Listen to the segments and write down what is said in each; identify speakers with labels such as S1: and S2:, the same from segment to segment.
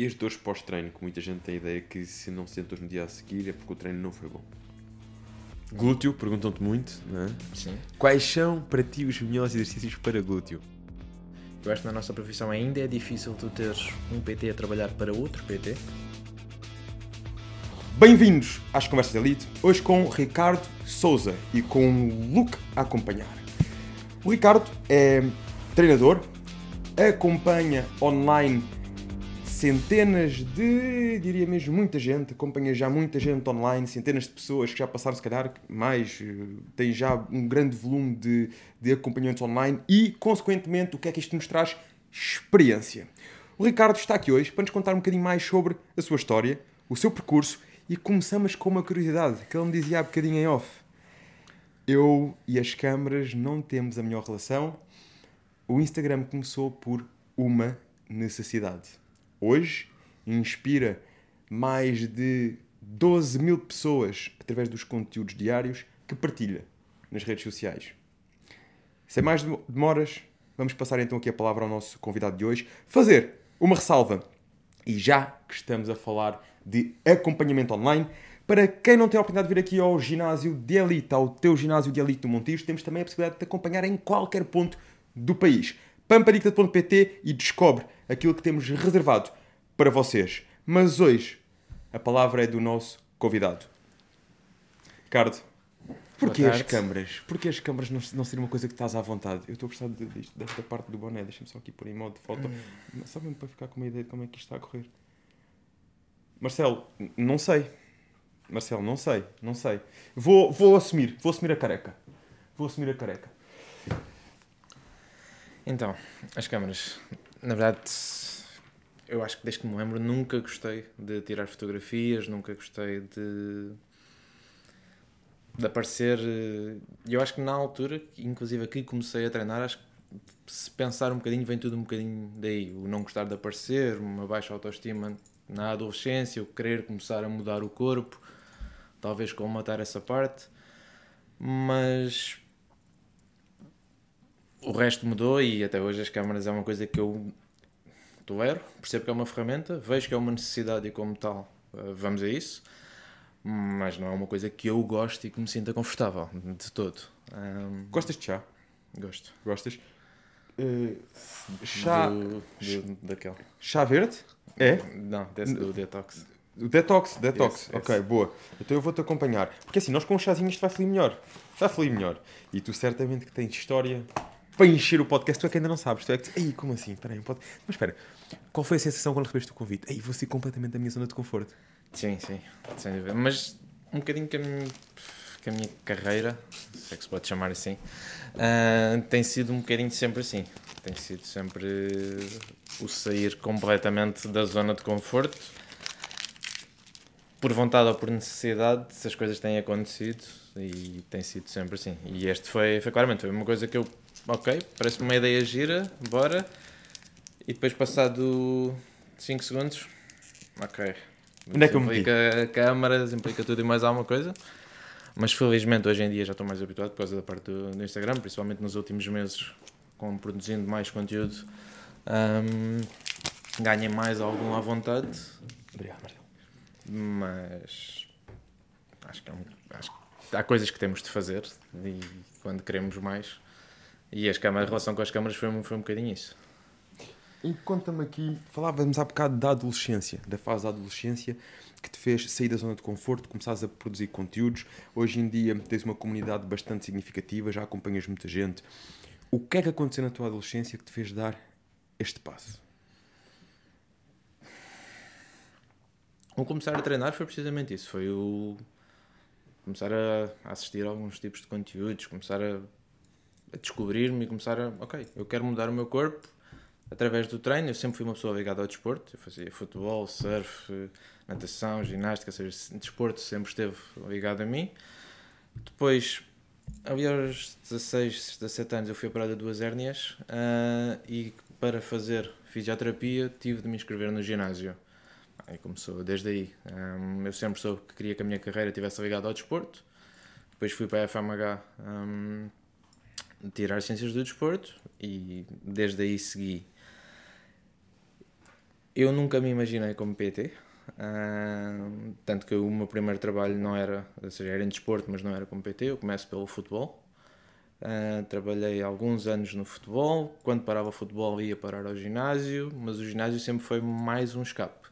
S1: E as dores pós-treino, que muita gente tem a ideia que se não se sente no dia a seguir é porque o treino não foi bom. Glúteo, perguntam-te muito, não é?
S2: Sim.
S1: Quais são para ti os melhores exercícios para glúteo?
S2: Eu acho que na nossa profissão ainda é difícil tu teres um PT a trabalhar para outro PT.
S1: Bem-vindos às Conversas Elite, hoje com Ricardo Souza e com o Luke a acompanhar. O Ricardo é treinador, acompanha online centenas de, diria mesmo, muita gente, acompanha já muita gente online, centenas de pessoas que já passaram, se calhar, mais, eh, tem já um grande volume de, de acompanhamentos online e, consequentemente, o que é que isto nos traz? Experiência. O Ricardo está aqui hoje para nos contar um bocadinho mais sobre a sua história, o seu percurso e começamos com uma curiosidade que ele me dizia há bocadinho em off. Eu e as câmaras não temos a melhor relação. O Instagram começou por uma necessidade hoje inspira mais de 12 mil pessoas através dos conteúdos diários que partilha nas redes sociais. Sem mais demoras, vamos passar então aqui a palavra ao nosso convidado de hoje, fazer uma ressalva. E já que estamos a falar de acompanhamento online, para quem não tem a oportunidade de vir aqui ao ginásio de elite, ao teu ginásio de elite do Montijo, temos também a possibilidade de te acompanhar em qualquer ponto do país. pampadicta.pt e descobre aquilo que temos reservado para vocês. Mas hoje a palavra é do nosso convidado. Ricardo, porquê as câmaras? Porquê as câmaras não, não serem uma coisa que estás à vontade? Eu estou a gostar de, de, desta parte do boné, deixa-me só aqui pôr em modo de foto, hum. só mesmo para ficar com uma ideia de como é que isto está a correr. Marcelo, não sei. Marcelo, não sei, não sei. Vou, vou assumir, vou assumir a careca. Vou assumir a careca.
S2: Então, as câmaras, na verdade, eu acho que desde que me lembro nunca gostei de tirar fotografias, nunca gostei de, de aparecer. E eu acho que na altura, inclusive aqui comecei a treinar, acho que se pensar um bocadinho, vem tudo um bocadinho daí. O não gostar de aparecer, uma baixa autoestima na adolescência, o querer começar a mudar o corpo, talvez colmatar essa parte. Mas o resto mudou e até hoje as câmaras é uma coisa que eu tolero, percebo que é uma ferramenta, vejo que é uma necessidade e como tal eh, vamos a isso, mas não é uma coisa que eu gosto e que me sinta confortável de todo. Um,
S1: Gostas de chá?
S2: Gosto.
S1: Gostas? Uh, chá.
S2: Do, do, daquele.
S1: Chá verde? É?
S2: Não, desse do detox.
S1: O detox, detox. Yes, ok, yes. boa. Então eu vou-te acompanhar. Porque assim, nós com um chazinho isto vai fluir melhor. Vai fluir melhor. E tu certamente que tens história para encher o podcast, tu é que ainda não sabes. Tu é que Ei, como assim? Espera aí, um pod... Mas espera, qual foi a sensação quando recebeste o convite? Ei, vou sair completamente da minha zona de conforto.
S2: Sim, sim, sem dúvida. Mas um bocadinho que a minha, que a minha carreira, se é que se pode chamar assim, uh, tem sido um bocadinho sempre assim. Tem sido sempre o sair completamente da zona de conforto. Por vontade ou por necessidade, se as coisas têm acontecido e tem sido sempre assim. E este foi, foi claramente foi uma coisa que eu ok, parece-me uma ideia gira, bora. E depois, passado 5 segundos, ok.
S1: Onde é que eu
S2: implica câmaras, implica tudo e mais alguma coisa. Mas felizmente hoje em dia já estou mais habituado por causa da parte do, do Instagram, principalmente nos últimos meses, com produzindo mais conteúdo. Um, mais algum à vontade.
S1: Obrigado, Marcelo.
S2: Mas acho que, é um, acho que há coisas que temos de fazer e quando queremos mais e as câmaras, a relação com as câmaras foi, foi um bocadinho isso.
S1: E conta-me aqui, falávamos há bocado da adolescência, da fase da adolescência, que te fez sair da zona de conforto, começares a produzir conteúdos. Hoje em dia tens uma comunidade bastante significativa, já acompanhas muita gente. O que é que aconteceu na tua adolescência que te fez dar este passo?
S2: O começar a treinar foi precisamente isso. Foi o começar a assistir a alguns tipos de conteúdos, começar a a descobrir-me e começar a, ok, eu quero mudar o meu corpo através do treino. Eu sempre fui uma pessoa ligada ao desporto, eu fazia futebol, surf, natação, ginástica, seja, desporto sempre esteve ligado a mim. Depois, ali aos 16, 17 anos, eu fui operado de duas hérnias uh, e para fazer fisioterapia tive de me inscrever no ginásio. Aí começou desde aí. Um, eu sempre soube que queria que a minha carreira estivesse ligada ao desporto. Depois fui para a FMH um, tirar Ciências do Desporto e desde aí segui. Eu nunca me imaginei como PT. Uh, tanto que o meu primeiro trabalho não era, ou seja, era em desporto, mas não era como PT. Eu começo pelo futebol. Uh, trabalhei alguns anos no futebol. Quando parava o futebol, ia parar ao ginásio, mas o ginásio sempre foi mais um escape.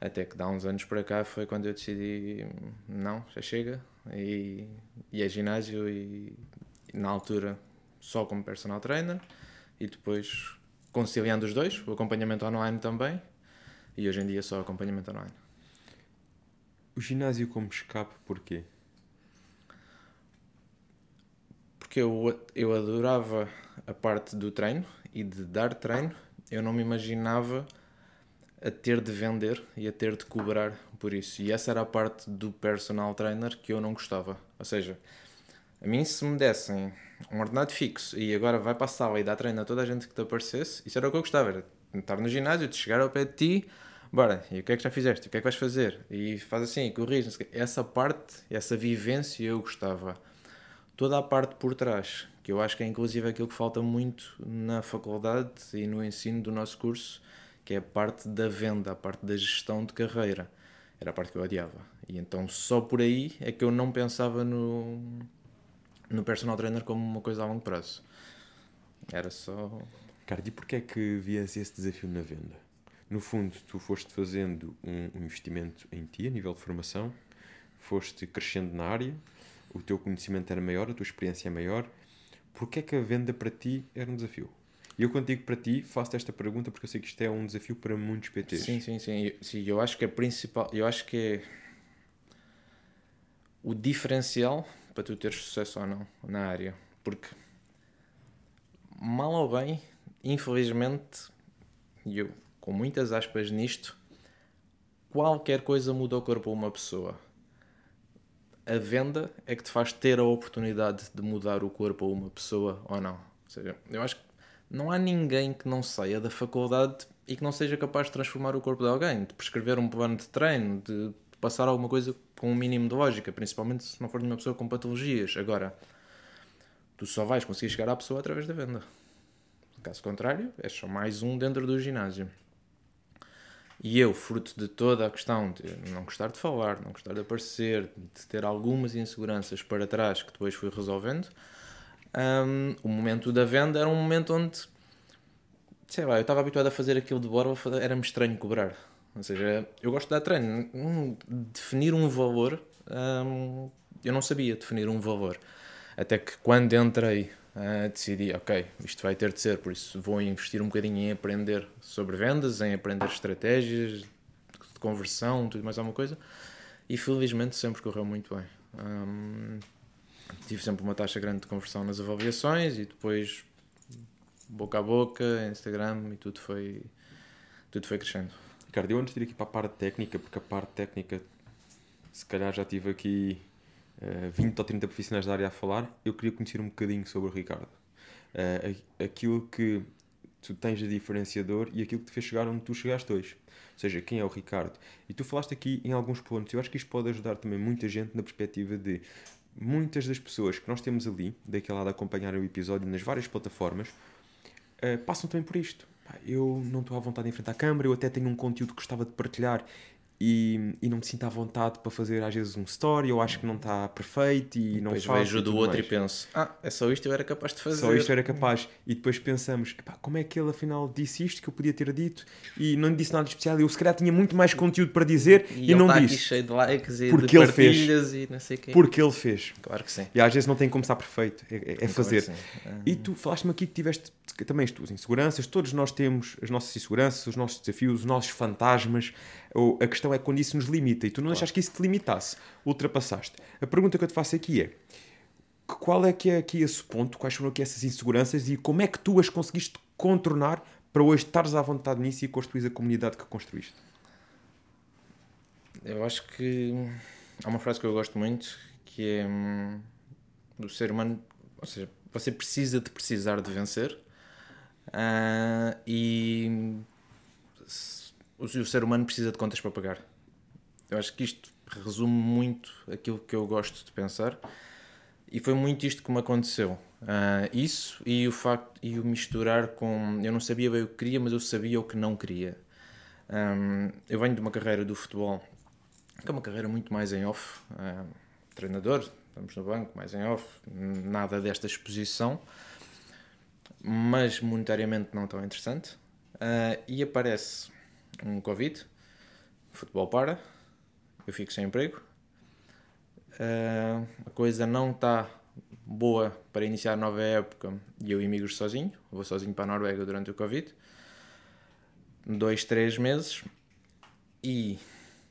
S2: Até que dá uns anos para cá foi quando eu decidi: não, já chega. E, e é ginásio, e na altura só como personal trainer, e depois conciliando os dois, o acompanhamento online também, e hoje em dia só acompanhamento online.
S1: O ginásio como escape, porquê?
S2: Porque eu, eu adorava a parte do treino e de dar treino, eu não me imaginava a ter de vender e a ter de cobrar por isso. E essa era a parte do personal trainer que eu não gostava. Ou seja, a mim se me dessem um ordenado fixo e agora vai para a sala e dá treino a toda a gente que te aparecesse, isso era o que eu gostava, era estar no ginásio, de chegar ao pé de ti, bora, e o que é que já fizeste? O que é que vais fazer? E faz assim, corrige. Essa parte, essa vivência eu gostava. Toda a parte por trás, que eu acho que é inclusive aquilo que falta muito na faculdade e no ensino do nosso curso, que é a parte da venda, a parte da gestão de carreira. Era a parte que eu odiava. E então só por aí é que eu não pensava no, no personal trainer como uma coisa a longo prazo. Era só.
S1: Cara, e porquê é que vias esse desafio na venda? No fundo, tu foste fazendo um, um investimento em ti, a nível de formação, foste crescendo na área, o teu conhecimento era maior, a tua experiência é maior. Porquê é que a venda para ti era um desafio? E eu, quando digo para ti, faço esta pergunta porque eu sei que isto é um desafio para muitos PTs.
S2: Sim, sim, sim. Eu, sim, eu acho que é principal. Eu acho que é o diferencial para tu teres sucesso ou não na área. Porque, mal ou bem, infelizmente, e eu com muitas aspas nisto, qualquer coisa muda o corpo a uma pessoa. A venda é que te faz ter a oportunidade de mudar o corpo a uma pessoa ou não. Ou seja, eu acho que não há ninguém que não saia da faculdade e que não seja capaz de transformar o corpo de alguém, de prescrever um plano de treino, de passar alguma coisa com um mínimo de lógica, principalmente se não for uma pessoa com patologias. Agora, tu só vais conseguir chegar à pessoa através da venda. Caso contrário, és só mais um dentro do ginásio. E eu, fruto de toda a questão de não gostar de falar, não gostar de aparecer, de ter algumas inseguranças para trás que depois fui resolvendo, um, o momento da venda era um momento onde, sei lá, eu estava habituado a fazer aquilo de borba, era-me estranho cobrar. Ou seja, eu gosto de dar treino. Hum, definir um valor, hum, eu não sabia definir um valor. Até que quando entrei, uh, decidi, ok, isto vai ter de ser, por isso vou investir um bocadinho em aprender sobre vendas, em aprender estratégias de conversão, tudo mais alguma coisa. E felizmente sempre correu muito bem. Um, tive sempre uma taxa grande de conversão nas avaliações e depois boca a boca, Instagram e tudo foi, tudo foi crescendo.
S1: Ricardo, eu antes de ir aqui para a parte técnica, porque a parte técnica, se calhar já tive aqui uh, eh, 20 ou 30 profissionais da área a falar, eu queria conhecer um bocadinho sobre o Ricardo. Uh, aquilo que tu tens de diferenciador e aquilo que te fez chegar onde tu chegaste hoje. Ou seja, quem é o Ricardo. E tu falaste aqui em alguns pontos, eu acho que isto pode ajudar também muita gente na perspectiva de muitas das pessoas que nós temos ali, daquele lado a acompanhar o episódio nas várias plataformas, uh, passam também por isto eu não estou à vontade de enfrentar a câmera, eu até tenho um conteúdo que gostava de partilhar e, e não me sinto à vontade para fazer às vezes um story, eu acho que não está perfeito e não
S2: depois faço. vejo do outro mais. e penso, ah, é só isto eu era capaz de fazer.
S1: Só isto eu era capaz. E depois pensamos, como é que ele afinal disse isto que eu podia ter dito e não disse nada de especial. Eu se calhar tinha muito mais conteúdo para dizer e, e não disse.
S2: Aqui cheio de likes e
S1: porque
S2: de
S1: ele fez.
S2: e não sei quê.
S1: Porque ele fez.
S2: Claro que sim.
S1: E às vezes não tem como estar perfeito, é, é fazer. Uhum. E tu falaste-me aqui que tiveste também as tuas inseguranças, todos nós temos as nossas inseguranças, os nossos desafios, os nossos fantasmas. A questão é quando isso nos limita e tu não claro. deixaste que isso te limitasse, ultrapassaste. A pergunta que eu te faço aqui é: qual é que é aqui esse ponto? Quais foram aqui essas inseguranças e como é que tu as conseguiste contornar para hoje estares à vontade nisso e construir a comunidade que construíste?
S2: Eu acho que há uma frase que eu gosto muito que é hum, do ser humano, ou seja, você precisa de precisar de vencer Uh, e o, o ser humano precisa de contas para pagar. Eu acho que isto resume muito aquilo que eu gosto de pensar e foi muito isto que me aconteceu. Uh, isso e o facto e o misturar com eu não sabia bem o que queria, mas eu sabia o que não queria. Um, eu venho de uma carreira do futebol que é uma carreira muito mais em off. Um, treinador, estamos no banco, mais em off, nada desta exposição, mas monetariamente não tão interessante. Uh, e aparece um Covid, futebol para, eu fico sem emprego. Uh, a coisa não está boa para iniciar nova época e eu emigro sozinho, vou sozinho para a Noruega durante o Covid. Dois, três meses e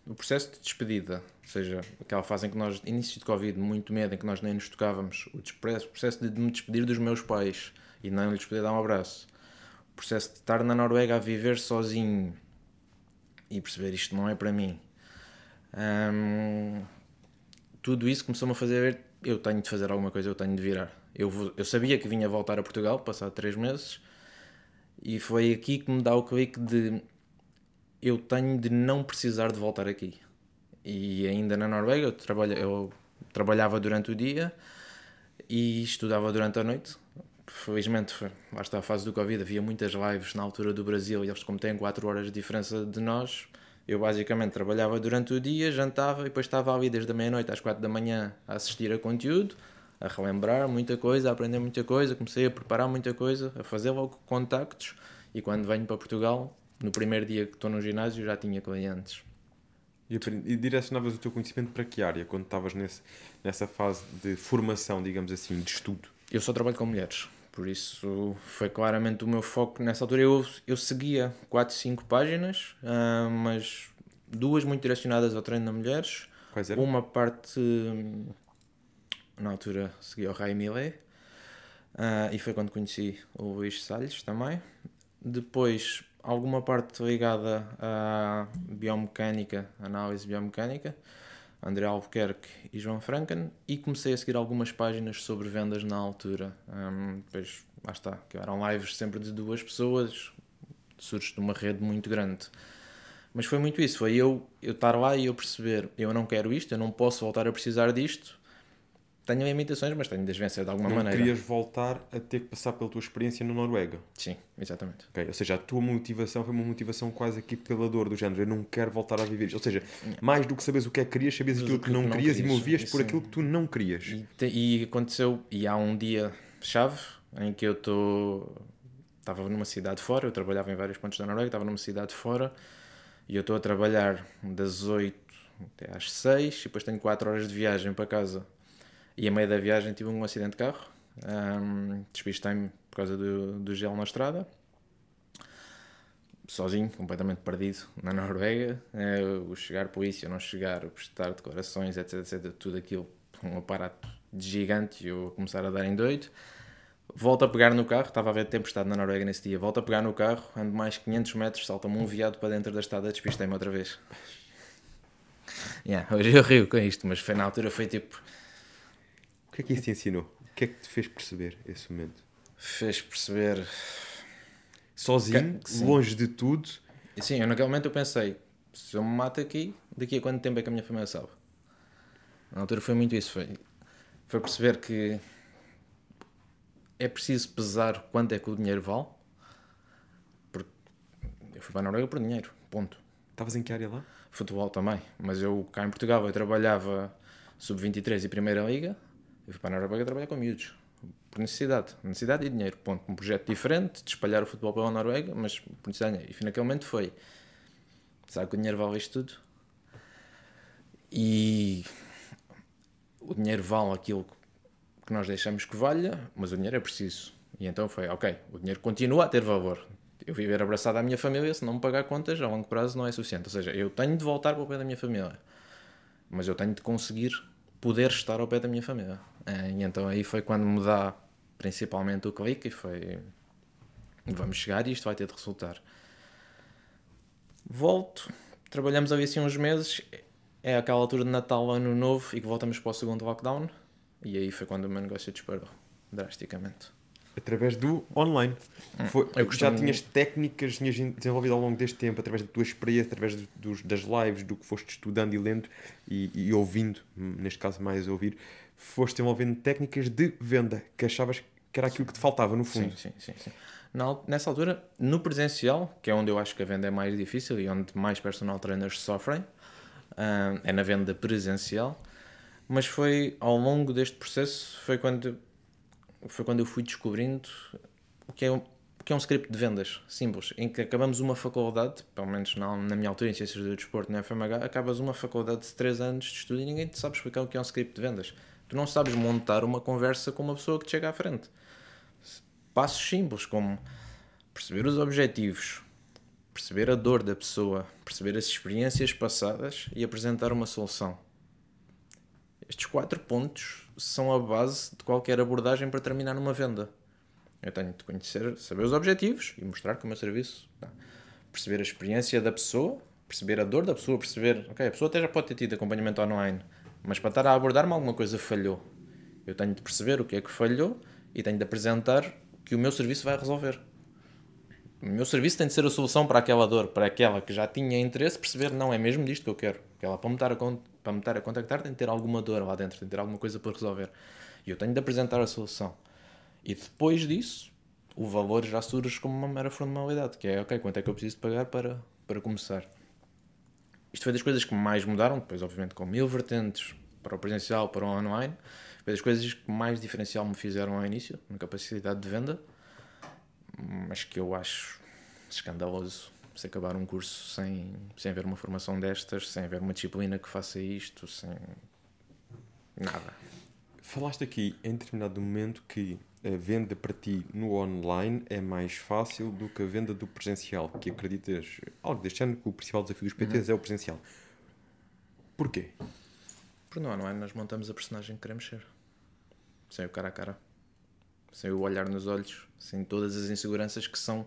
S2: o processo de despedida, ou seja, aquela fase em que nós, início de Covid, muito medo, em que nós nem nos tocávamos, o processo de me despedir dos meus pais e não lhes poder dar um abraço, o processo de estar na Noruega a viver sozinho e perceber isto não é para mim, hum, tudo isso começou-me a fazer eu tenho de fazer alguma coisa, eu tenho de virar. Eu, eu sabia que vinha voltar a Portugal, passado três meses, e foi aqui que me dá o clique de eu tenho de não precisar de voltar aqui. E ainda na Noruega eu, trabalha, eu trabalhava durante o dia e estudava durante a noite. Felizmente, lá está a fase do Covid, havia muitas lives na altura do Brasil e eles, como têm 4 horas de diferença de nós, eu basicamente trabalhava durante o dia, jantava e depois estava ali desde a meia-noite às 4 da manhã a assistir a conteúdo, a relembrar muita coisa, a aprender muita coisa, comecei a preparar muita coisa, a fazer logo contactos e quando venho para Portugal, no primeiro dia que estou no ginásio já tinha clientes.
S1: E, e direcionavas o teu conhecimento para que área quando estavas nesse, nessa fase de formação, digamos assim, de estudo?
S2: Eu só trabalho com mulheres, por isso foi claramente o meu foco nessa altura. Eu, eu seguia 4, 5 páginas, uh, mas duas muito direcionadas ao treino de mulheres.
S1: Quais eram?
S2: Uma parte, na altura, seguia o Rai Millet, uh, e foi quando conheci o Luís Salles também. Depois, alguma parte ligada à biomecânica, análise biomecânica, André Albuquerque e João Franken, e comecei a seguir algumas páginas sobre vendas na altura. Um, depois, lá está, que eram lives sempre de duas pessoas, surge de uma rede muito grande. Mas foi muito isso, foi eu, eu estar lá e eu perceber, eu não quero isto, eu não posso voltar a precisar disto, tenho limitações, mas tenho de as vencer de alguma
S1: não
S2: maneira.
S1: querias voltar a ter que passar pela tua experiência na Noruega?
S2: Sim, exatamente.
S1: Okay. Ou seja, a tua motivação foi uma motivação quase aqui pela dor do género. Eu não quero voltar a viver. Ou seja, mais do que sabes o que é que querias, sabias aquilo que, que, não, não querias, querias, e movias por aquilo que tu não querias.
S2: E, te, e aconteceu, e há um dia chave em que eu estou. Estava numa cidade fora, eu trabalhava em vários pontos da Noruega, estava numa cidade fora e eu estou a trabalhar das 8 até às 6 e depois tenho 4 horas de viagem para casa e a meio da viagem tive um acidente de carro, um, despistei-me por causa do, do gelo na estrada, sozinho, completamente perdido na Noruega. É, o chegar polícia, não chegar, o prestar declarações, etc, etc, tudo aquilo, um aparato gigante e eu a começar a dar em doido. Volto a pegar no carro, estava a ver tempestade na Noruega nesse dia. Volto a pegar no carro, ando mais 500 metros, salta-me um viado para dentro da estrada, despistei-me outra vez. Yeah, hoje eu rio com isto, mas foi na altura, foi tipo
S1: que é que isso te ensinou? O que é que te fez perceber esse momento?
S2: Fez perceber.
S1: Sozinho, que, longe de tudo.
S2: Sim, eu naquele momento eu pensei: se eu me mato aqui, daqui a quanto tempo é que a minha família sabe? Na altura foi muito isso. Foi, foi perceber que é preciso pesar quanto é que o dinheiro vale. Porque eu fui para a Noruega por dinheiro, ponto.
S1: Estavas em que área lá?
S2: Futebol também. Mas eu cá em Portugal eu trabalhava sub-23 e Primeira Liga eu fui para a Noruega trabalhar com miúdos. Por necessidade. Necessidade e dinheiro. Ponto. Um projeto diferente de espalhar o futebol pela Noruega, mas por necessidade. E naquele momento foi. Sabe que o dinheiro vale isto tudo? E o dinheiro vale aquilo que nós deixamos que valha, mas o dinheiro é preciso. E então foi, ok, o dinheiro continua a ter valor. Eu viver abraçado à minha família, se não me pagar contas, a longo prazo não é suficiente. Ou seja, eu tenho de voltar para o pé da minha família. Mas eu tenho de conseguir poder estar ao pé da minha família. É, e então aí foi quando me dá principalmente o clique e foi vamos chegar e isto vai ter de resultar. Volto, trabalhamos ali assim uns meses, é aquela altura de Natal, Ano Novo e que voltamos para o segundo lockdown e aí foi quando o meu negócio disparou drasticamente.
S1: Através do online. Hum, foi, já tinhas técnicas tinhas desenvolvido ao longo deste tempo, através da tua experiência, através dos, das lives, do que foste estudando e lendo e, e ouvindo, neste caso mais ouvir, foste desenvolvendo técnicas de venda que achavas que era aquilo que te faltava no fundo.
S2: Sim, sim, sim. sim. Na, nessa altura, no presencial, que é onde eu acho que a venda é mais difícil e onde mais personal trainers sofrem, ah, é na venda presencial. Mas foi ao longo deste processo, foi quando, foi quando eu fui descobrindo o que é um, que é um script de vendas simples, em que acabamos uma faculdade, pelo menos na, na minha altura em Ciências do Desporto na FMH, acabas uma faculdade de 3 anos de estudo e ninguém te sabe explicar o que é um script de vendas. Tu não sabes montar uma conversa com uma pessoa que te chega à frente. Passos simples como perceber os objetivos, perceber a dor da pessoa, perceber as experiências passadas e apresentar uma solução. Estes quatro pontos são a base de qualquer abordagem para terminar uma venda. Eu tenho de conhecer, saber os objetivos e mostrar que o meu serviço. Tá. Perceber a experiência da pessoa, perceber a dor da pessoa, perceber. Ok, a pessoa até já pode ter tido acompanhamento online, mas para estar a abordar-me alguma coisa falhou. Eu tenho de perceber o que é que falhou e tenho de apresentar que o meu serviço vai resolver. O meu serviço tem de ser a solução para aquela dor, para aquela que já tinha interesse, perceber, não é mesmo disto que eu quero. Que ela, para me estar a, para me estar a contactar, tem de ter alguma dor lá dentro, tem de ter alguma coisa para resolver. E eu tenho de apresentar a solução. E depois disso, o valor já surge como uma mera formalidade, que é, ok, quanto é que eu preciso pagar para, para começar? Isto foi das coisas que mais mudaram, depois obviamente com mil vertentes para o presencial, para o online, foi das coisas que mais diferencial me fizeram ao início, na capacidade de venda, mas que eu acho escandaloso se acabar um curso sem, sem haver uma formação destas, sem haver uma disciplina que faça isto, sem nada.
S1: Falaste aqui em determinado momento que a venda para ti no online é mais fácil do que a venda do presencial, que acreditas algo deste ano que o principal desafio dos PTs uhum. é o presencial. Porquê?
S2: Porque no online nós montamos a personagem que queremos ser. Sem o cara a cara. Sem o olhar nos olhos. Sem todas as inseguranças que são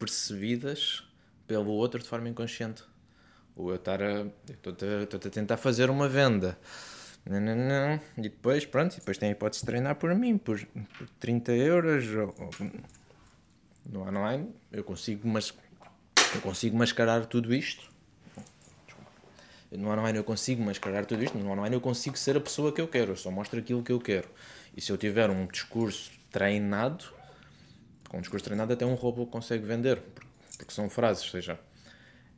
S2: percebidas pelo outro de forma inconsciente. Ou eu estar a. Estou a, a tentar fazer uma venda não, não, não. E depois, pronto, depois tem a hipótese de treinar por mim, por, por 30 euros. Ou, ou, no online eu consigo, mas, eu consigo mascarar tudo isto. No online eu consigo mascarar tudo isto. No online eu consigo ser a pessoa que eu quero. Eu só mostro aquilo que eu quero. E se eu tiver um discurso treinado, com um discurso treinado até um robô consegue vender. Porque são frases, seja,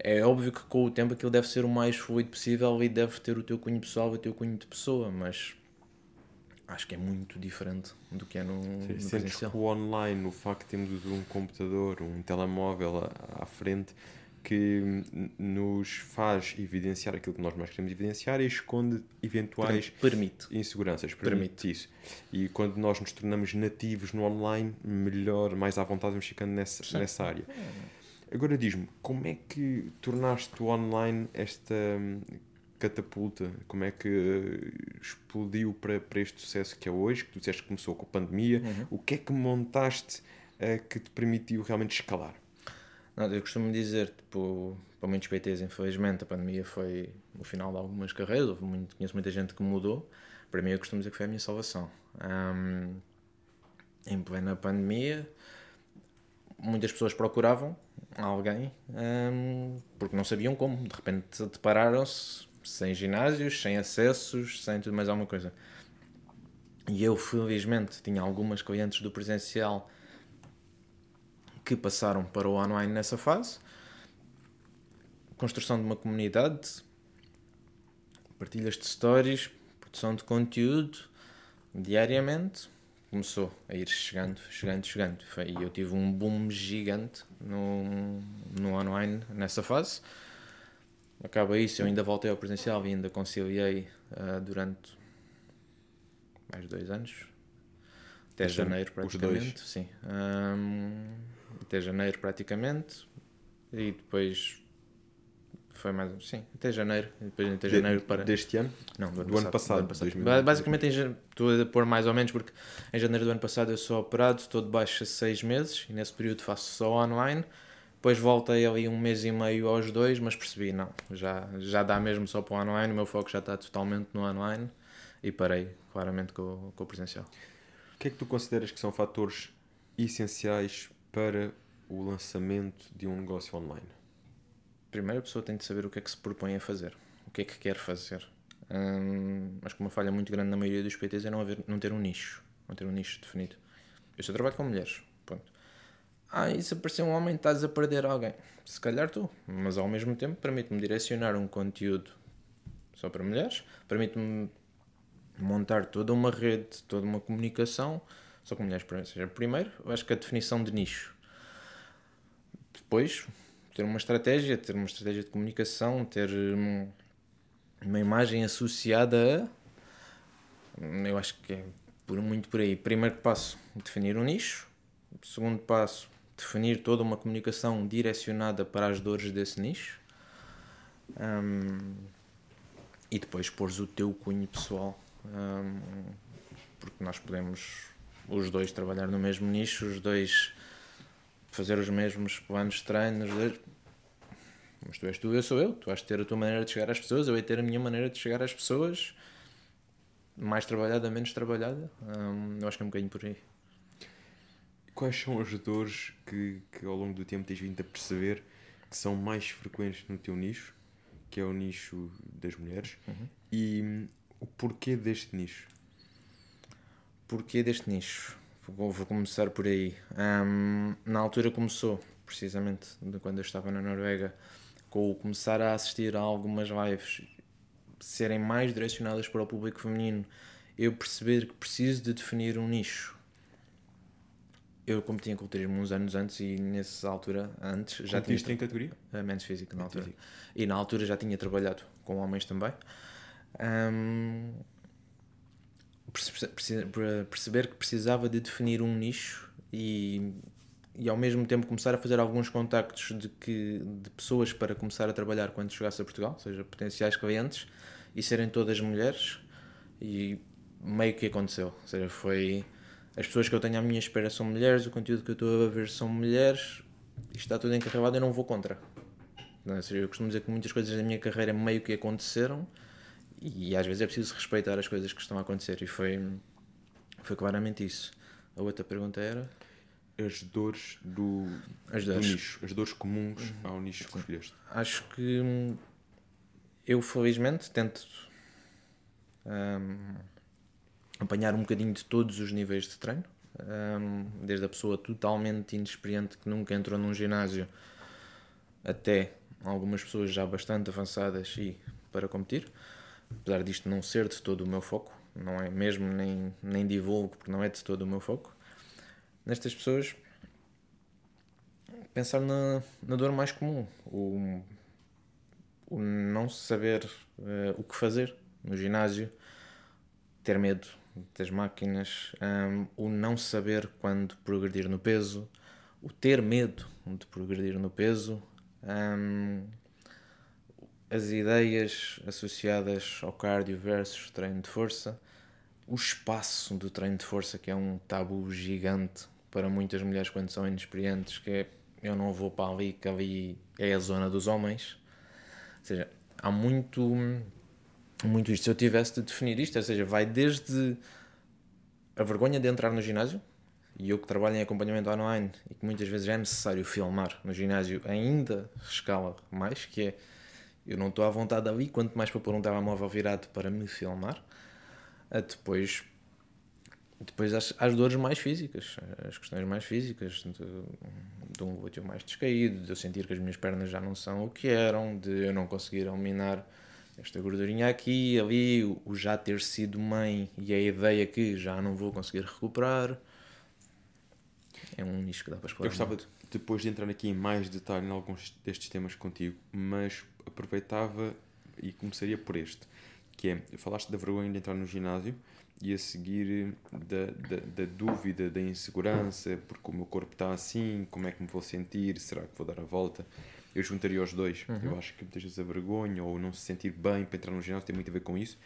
S2: é óbvio que com o tempo aquilo deve ser o mais fluido possível e deve ter o teu cunho pessoal e o teu cunho de pessoa, mas acho que é muito diferente do que é no, Sim, no
S1: presencial. que o online, o facto de termos um computador, um telemóvel à, à frente, que nos faz evidenciar aquilo que nós mais queremos evidenciar e esconde eventuais
S2: permite.
S1: inseguranças. Permite, permite, isso. E quando nós nos tornamos nativos no online, melhor, mais à vontade vamos ficando nessa, nessa área. É. Agora diz-me, como é que tornaste online esta hum, catapulta? Como é que uh, explodiu para, para este sucesso que é hoje? Que tu disseste que começou com a pandemia. Uhum. O que é que montaste uh, que te permitiu realmente escalar?
S2: Não, eu costumo dizer, tipo, para muitos PTs, infelizmente, a pandemia foi o final de algumas carreiras. Houve muito, conheço muita gente que mudou. Para mim, eu costumo dizer que foi a minha salvação. Um, em plena pandemia, muitas pessoas procuravam alguém um, porque não sabiam como. De repente depararam-se sem ginásios, sem acessos, sem tudo mais alguma coisa. E eu, felizmente, tinha algumas clientes do presencial que passaram para o online nessa fase. Construção de uma comunidade, partilhas de stories, produção de conteúdo diariamente começou a ir chegando, chegando, chegando. E eu tive um boom gigante no, no online nessa fase. Acaba isso, eu ainda voltei ao presencial e ainda conciliei uh, durante mais dois anos. Até janeiro, praticamente. Sim. Um, até janeiro, praticamente. E depois foi mais. Sim, até janeiro. Depois até janeiro
S1: de,
S2: para.
S1: Deste ano?
S2: Não, do
S1: ano, do ano passado.
S2: ano passado. Basicamente, estou a pôr mais ou menos, porque em janeiro do ano passado eu sou operado, estou de baixa seis meses e nesse período faço só online. Depois voltei ali um mês e meio aos dois, mas percebi, não, já, já dá mesmo só para o online, o meu foco já está totalmente no online e parei claramente com, com o presencial.
S1: O que é que tu consideras que são fatores essenciais para o lançamento de um negócio online?
S2: Primeiro a pessoa tem de saber o que é que se propõe a fazer, o que é que quer fazer. Hum, acho que uma falha muito grande na maioria dos PTs é não, haver, não ter um nicho, não ter um nicho definido. Eu só trabalho com mulheres, ponto. ah, e se aparecer um homem estás a perder alguém? Se calhar tu, mas ao mesmo tempo permite-me direcionar um conteúdo só para mulheres, permite-me montar toda uma rede, toda uma comunicação só com mulheres. Ou seja, primeiro, acho que a definição de nicho. Depois, ter uma estratégia, ter uma estratégia de comunicação, ter hum, uma imagem associada a. Eu acho que é por muito por aí. Primeiro passo, definir um nicho. Segundo passo, definir toda uma comunicação direcionada para as dores desse nicho. Um, e depois pôres o teu cunho pessoal. Um, porque nós podemos os dois trabalhar no mesmo nicho, os dois fazer os mesmos planos de treino, dois... mas tu és tu, eu sou eu, tu de ter a tua maneira de chegar às pessoas, eu hei de ter a minha maneira de chegar às pessoas, mais trabalhada, menos trabalhada, hum, eu acho que é um bocadinho por aí.
S1: Quais são as dores que, que ao longo do tempo tens vindo a perceber que são mais frequentes no teu nicho, que é o nicho das mulheres, uhum. e hum, o porquê deste nicho?
S2: porquê deste nicho? Vou, vou começar por aí. Um, na altura começou, precisamente de quando eu estava na Noruega, com o começar a assistir a algumas lives serem mais direcionadas para o público feminino, eu perceber que preciso de definir um nicho. Eu competi em culturismo uns anos antes e nessa altura, antes,
S1: já tinha... em categoria?
S2: A Men's Physique, na altura. E na altura já tinha trabalhado com homens também. Um, perceber que precisava de definir um nicho e, e ao mesmo tempo começar a fazer alguns contactos de, que, de pessoas para começar a trabalhar quando chegasse a Portugal, ou seja, potenciais clientes, e serem todas mulheres. E meio que aconteceu. Ou seja, foi. As pessoas que eu tenho à minha espera são mulheres, o conteúdo que eu estou a ver são mulheres, isto está tudo encarregado, eu não vou contra. Não, seja, eu costumo dizer que muitas coisas da minha carreira meio que aconteceram e às vezes é preciso respeitar as coisas que estão a acontecer e foi, foi claramente isso. A outra pergunta era?
S1: As dores do, as dores. do nicho, as dores comuns uhum. ao nicho que escolheste.
S2: Acho que hum, eu felizmente tento um, apanhar um bocadinho de todos os níveis de treino, um, desde a pessoa totalmente inexperiente que nunca entrou num ginásio até algumas pessoas já bastante avançadas e para competir apesar disto não ser de todo o meu foco, não é mesmo, nem, nem divulgo porque não é de todo o meu foco, nestas pessoas pensar na, na dor mais comum, o, o não saber uh, o que fazer no ginásio, ter medo das máquinas, um, o não saber quando progredir no peso, o ter medo de progredir no peso, um, as ideias associadas ao cardio versus treino de força, o espaço do treino de força, que é um tabu gigante para muitas mulheres quando são inexperientes, que é eu não vou para ali, que ali é a zona dos homens. Ou seja, há muito, muito isto. Se eu tivesse de definir isto, ou seja, vai desde a vergonha de entrar no ginásio, e eu que trabalho em acompanhamento online e que muitas vezes é necessário filmar no ginásio, ainda escala mais, que é eu não estou à vontade ali, quanto mais para pôr um telemóvel virado para me filmar. Depois, depois as, as dores mais físicas, as questões mais físicas, de, de um glúteo mais descaído, de eu sentir que as minhas pernas já não são o que eram, de eu não conseguir eliminar esta gordurinha aqui, ali, o já ter sido mãe e a ideia que já não vou conseguir recuperar. É um nicho que dá para explorar.
S1: Eu gostava depois de entrar aqui em mais detalhe em alguns destes temas contigo, mas aproveitava e começaria por este, que é, falaste da vergonha de entrar no ginásio e a seguir da, da, da, dúvida, da insegurança, porque o meu corpo está assim, como é que me vou sentir, será que vou dar a volta? Eu juntaria os dois. Uhum. Eu acho que muitas vezes a vergonha ou não se sentir bem para entrar no ginásio tem muito a ver com isso.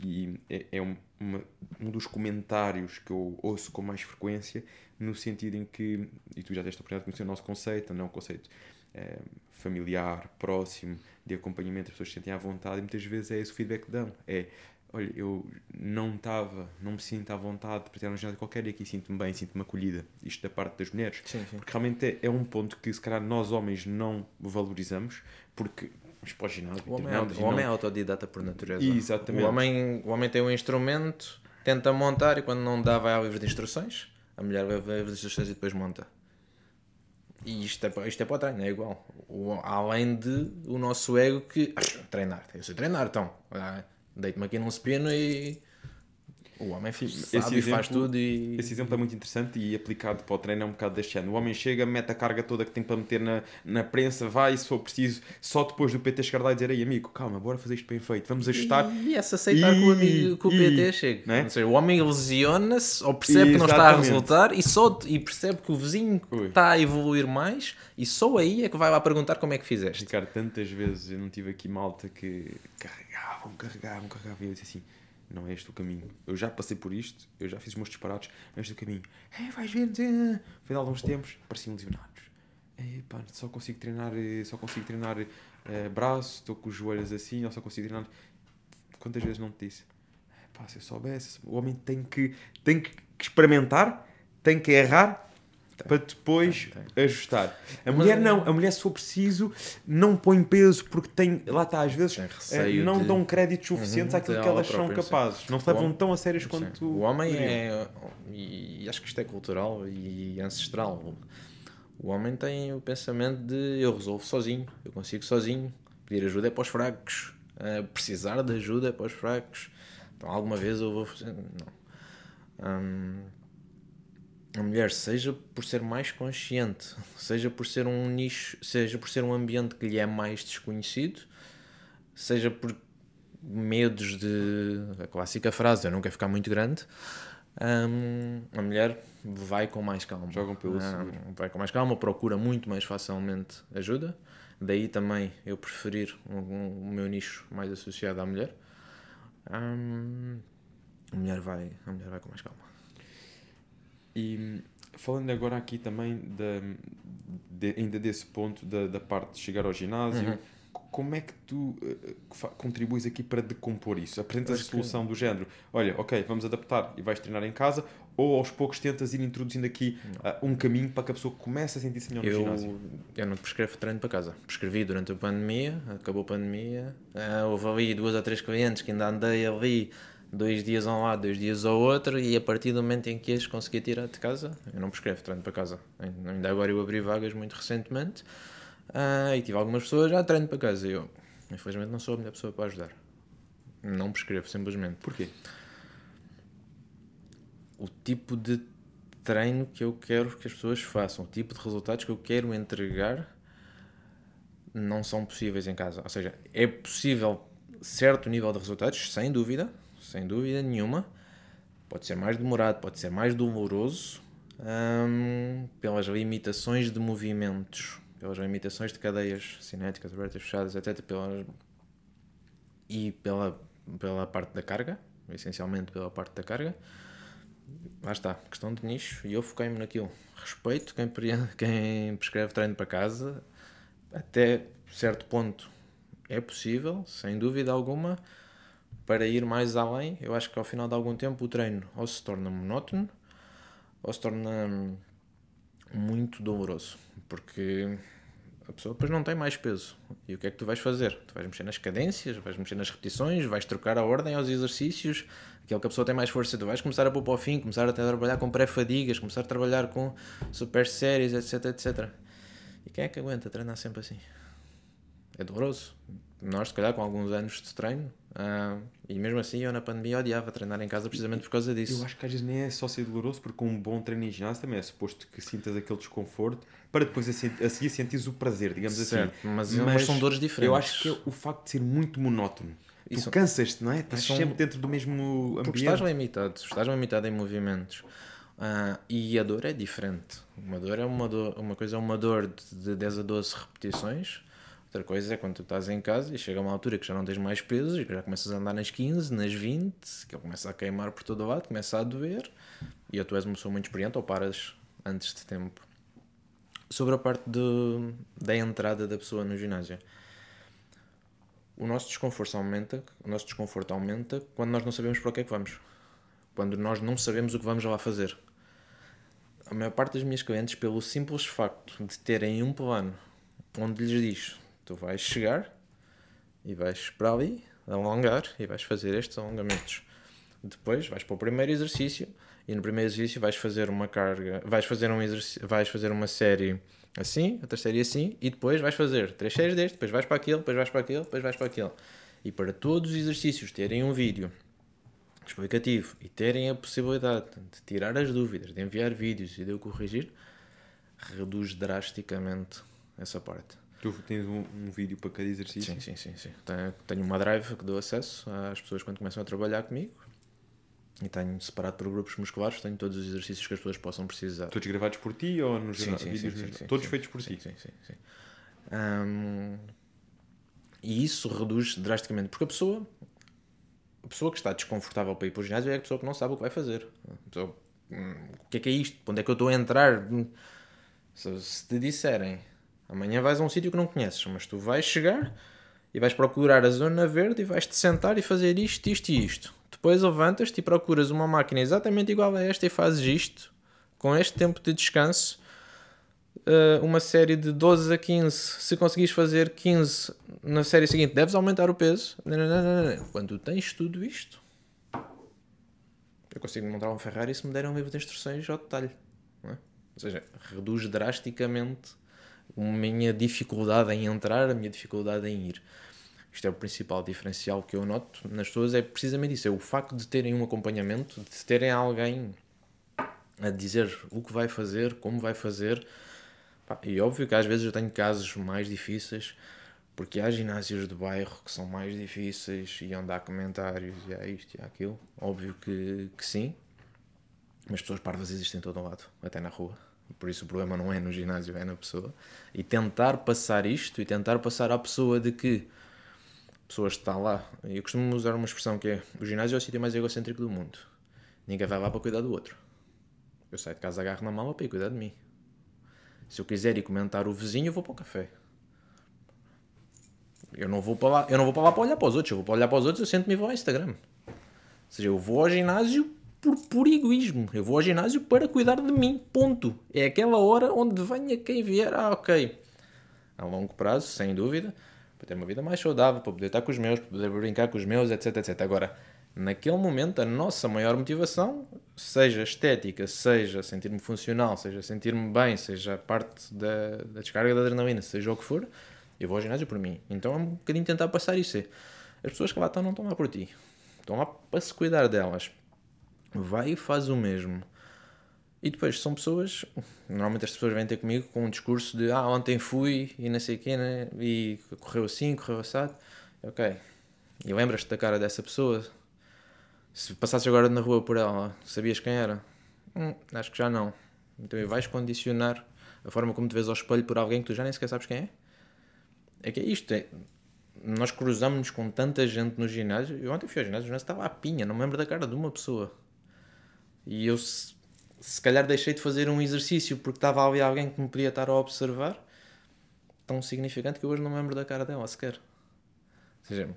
S1: E é, é um, uma, um dos comentários que eu ouço com mais frequência, no sentido em que, e tu já tens a oportunidade de conhecer o nosso conceito, não é um conceito é, familiar, próximo, de acompanhamento, as pessoas se sentem à vontade e muitas vezes é esse o feedback que dão. É, olha, eu não estava, não me sinto à vontade para ter um ginásio qualquer e aqui sinto-me bem, sinto-me acolhida. Isto da parte das mulheres.
S2: Sim, sim.
S1: Porque realmente é, é, um ponto que se calhar nós homens não valorizamos, porque mas para o ginásio,
S2: o homem, é, o homem é autodidata por natureza.
S1: Exatamente.
S2: O homem, o homem tem um instrumento, tenta montar e quando não dá vai ao livro de instruções. A mulher vai ao livro de instruções e depois monta. E isto é, isto é para o treino, é igual. O- além de o nosso ego que. "Ah, treinar, eu sei treinar, então. Deito-me aqui num supino e. O homem sabe e faz tudo e.
S1: Esse exemplo é muito interessante e aplicado para o treino é um bocado deste ano. O homem chega, mete a carga toda que tem para meter na, na prensa, vai, se for preciso, só depois do PT chegar lá e dizer: Ei, amigo, calma, bora fazer isto bem feito, vamos ajustar.
S2: E essa aceitar que o, amigo, que o
S1: E-
S2: PT chega.
S1: né?
S2: Seja, o homem lesiona-se ou percebe que não está a resultar e, só, e percebe que o vizinho
S1: Ui.
S2: está a evoluir mais e só aí é que vai lá perguntar como é que fizeste.
S1: Ricardo, tantas vezes eu não tive aqui malta que carregavam, carregavam, carregavam e eu disse assim: não é este o caminho. Eu já passei por isto, eu já fiz os meus disparados, não é este o caminho. É, vais ver, no final de uns tempos, pareciam lesionados. É, pá, só consigo treinar, eh, só consigo treinar eh, braço, estou com os joelhos assim, só consigo treinar. Quantas vezes não te disse? É, pá, se eu soubesse, o homem tem que, tem que experimentar, tem que errar. Para depois
S2: tem,
S1: ajustar. A mulher não, a mulher, se for preciso, não põe peso porque tem, lá está, às vezes
S2: Tem
S1: eh, não
S2: de-
S1: dão créditos suficientes
S2: Uhum,
S1: àquilo que
S2: ela
S1: elas são capazes. Não se levam
S2: homem-
S1: tão a sérios quanto
S2: O homem é. E acho que isto é cultural e ancestral. O homem tem o pensamento de eu resolvo sozinho, eu consigo sozinho. Pedir ajuda é para os fracos. Ah, precisar de ajuda é para os fracos. Então alguma vez eu vou. Não. Hum, a mulher, seja por ser mais consciente, seja por ser um nicho, seja por ser um ambiente que lhe é mais desconhecido, seja por medos de. a clássica frase, eu não quero ficar muito grande. hum, a mulher vai com mais calma.
S1: Jogam pelo
S2: Ah,
S1: seguro.
S2: vai com mais calma, procura muito mais facilmente ajuda. Daí também eu preferir um- um- o meu nicho mais associado à mulher. Hum, a, mulher vai, a mulher vai com mais calma.
S1: E falando agora aqui também da, de- ainda desse ponto da, da parte de chegar ao ginásio,
S2: Uhum.
S1: como é que tu fa- contribuis aqui para decompor isso? Apresentas a
S2: Acho que-
S1: solução do género, olha, ok, vamos adaptar e vais treinar em casa, ou aos poucos tentas ir introduzindo aqui ah, um caminho para que a pessoa comece a sentir-se melhor no ginásio?
S2: Eu, eu não prescrevo treino para casa. Prescrevi durante a pandemia, acabou a pandemia. Ah, houve ali duas ou três clientes que ainda andei ali dois dias a um lado, dois dias ao outro, e a partir do momento em que as consegui tirar de casa, eu não prescrevo treino para casa. Ainda agora eu abri vagas muito recentemente ah, e tive algumas pessoas já treino para casa. E eu, infelizmente, não sou a melhor pessoa para ajudar. Não prescrevo, simplesmente
S1: Porquê?
S2: o tipo de treino que eu quero que as pessoas façam, o tipo de resultados que eu quero entregar não são possíveis em casa. Ou seja, é possível certo nível de resultados, sem dúvida, sem dúvida nenhuma. Pode ser mais demorado, pode ser mais doloroso, pelas limitações de movimentos, pelas limitações de cadeias cinéticas, abertas, fechadas, etc. Pelas, e pela, pela parte da carga, essencialmente pela parte da carga lá está, questão de nicho, e eu foquei-me naquilo. Respeito quem, quem prescreve treino para casa, até certo ponto é possível, sem dúvida alguma, para ir mais além. Eu acho que ao final de algum tempo o treino ou se torna monótono ou se torna hum, muito doloroso, porque a pessoa depois não tem mais peso. E o que é que tu vais fazer? Tu vais mexer nas cadências, vais mexer nas repetições, vais trocar a ordem aos exercícios, aquele que a pessoa tem mais força, tu vais começar a pôr para o fim, começar a trabalhar com pré-fadigas, começar a trabalhar com super séries, etc, etc. E quem é que aguenta treinar sempre assim? É doloroso. Nós, se calhar, com alguns anos de treino, ah, e mesmo assim eu na pandemia odiava treinar em casa precisamente por causa disso.
S1: Eu acho que às vezes nem é só ser doloroso, porque um bom treino em ginásio também é suposto que sintas aquele desconforto para depois a, seguir sentires o prazer, digamos
S2: Certo,
S1: assim.
S2: mas- mas são dores diferentes.
S1: Eu acho que é o facto de ser muito monótono. Tu
S2: Isso-
S1: cansas-te, não é? Estás
S2: são-
S1: sempre dentro do mesmo ambiente.
S2: Porque estás limitado, estás limitado em movimentos. Ah, e a dor é diferente. Uma dor é uma dor, uma coisa é uma dor de- de 10 a 12 repetições, outra coisa é quando tu estás em casa e chega uma altura que já não tens mais pesos e que já começas a andar nas 15, nas 20, que ele começa a queimar por todo o lado, começa a doer e tu és uma pessoa muito experiente ou paras antes de tempo. Sobre a parte do, da entrada da pessoa no ginásio. O nosso desconforto aumenta, o nosso desconforto aumenta quando nós não sabemos para o que é que vamos. Quando nós não sabemos o que vamos lá fazer. A maior parte das minhas clientes, pelo simples facto de terem um plano onde lhes diz: tu vais chegar e vais para ali, alongar e vais fazer estes alongamentos. Depois vais para o primeiro exercício e no primeiro exercício vais fazer uma carga, vais fazer um exercício, vais fazer uma série assim, outra série assim, e depois vais fazer três séries deste, depois vais para aquele, depois vais para aquele, depois vais para aquele. E para todos os exercícios terem um vídeo explicativo e terem a possibilidade de tirar as dúvidas, de enviar vídeos e de eu corrigir, reduz drasticamente essa parte.
S1: Tu tens um, um vídeo para cada exercício?
S2: Sim, sim, sim. sim. Tenho, tenho uma drive que dou acesso às pessoas quando começam a trabalhar comigo e tenho separado por grupos musculares, tenho todos os exercícios que as pessoas possam precisar.
S1: Todos gravados por ti ou nos
S2: Sim, sim,
S1: vídeos?
S2: sim,
S1: nos-
S2: sim,
S1: todos
S2: sim,
S1: feitos por
S2: sim,
S1: ti?
S2: Sim, sim, sim. Hum, e isso reduz drasticamente, porque a pessoa, a pessoa que está desconfortável para ir para o ginásio é a pessoa que não sabe o que vai fazer. A pessoa, hum, o que é que é isto? Onde é que eu estou a entrar? Se, se te disserem amanhã vais a um sítio que não conheces, mas tu vais chegar e vais procurar a zona verde e vais-te sentar e fazer isto, isto e isto. Depois levantas-te e procuras uma máquina exatamente igual a esta e fazes isto, com este tempo de descanso, uh, uma série de 12 a 15. Se conseguires fazer 15 na série seguinte, deves aumentar o peso. Quando tens tudo isto, eu consigo montar um Ferrari se me derem um livro de instruções ao detalhe. é? Ou seja, reduz drasticamente a minha dificuldade em entrar, a minha dificuldade em ir. Isto é o principal diferencial que eu noto nas pessoas, é precisamente isso, é o facto de terem um acompanhamento, de terem alguém a dizer o que vai fazer, como vai fazer. E óbvio que às vezes eu tenho casos mais difíceis, porque há ginásios de bairro que são mais difíceis e onde há comentários e há isto e há aquilo. Óbvio que, que sim, mas pessoas parvas existem em todo o lado, até na rua. Por isso o problema não é no ginásio, é na pessoa. E tentar passar isto e tentar passar à pessoa de que a pessoa está lá. Eu costumo usar uma expressão que é: o ginásio é o sítio mais egocêntrico do mundo. Ninguém vai lá para cuidar do outro. Eu saio de casa, agarro na mala para ir cuidar de mim. Se eu quiser ir comentar o vizinho, eu vou para o café. Eu não vou para lá, eu não vou para lá para olhar para os outros. Eu vou para olhar para os outros, eu sento-me e vou ao Instagram. Ou seja, eu vou ao ginásio por puro egoísmo. Eu vou ao ginásio para cuidar de mim. Ponto. É aquela hora onde venha quem vier. Ah, ok. A longo prazo, sem dúvida, para ter uma vida mais saudável, para poder estar com os meus, para poder brincar com os meus, etc, etc. Agora, naquele momento, a nossa maior motivação, seja estética, seja sentir-me funcional, seja sentir-me bem, seja parte da, da descarga da adrenalina, seja o que for, eu vou ao ginásio por mim. Então é um bocadinho tentar passar isso. As pessoas que lá estão não estão lá por ti. Estão lá para se cuidar delas. Vai e faz o mesmo. E depois são pessoas, normalmente as pessoas vêm ter comigo com um discurso de ah, ontem fui e não sei o quê, né? e correu assim, correu assado. Ok. E lembras-te da cara dessa pessoa? Se passasses agora na rua por ela, sabias quem era? Hum, acho que já não. Então vais condicionar a forma como te vês ao espelho por alguém que tu já nem sequer sabes quem é? É que é isto, é, nós cruzamos-nos com tanta gente no ginásio. Eu ontem fui ao ginásio, o ginásio estava à pinha, não me lembro da cara de uma pessoa. E eu, se, se calhar, deixei de fazer um exercício porque estava ali alguém que me podia estar a observar, tão significante que eu hoje não me lembro da cara dela sequer. Ou seja,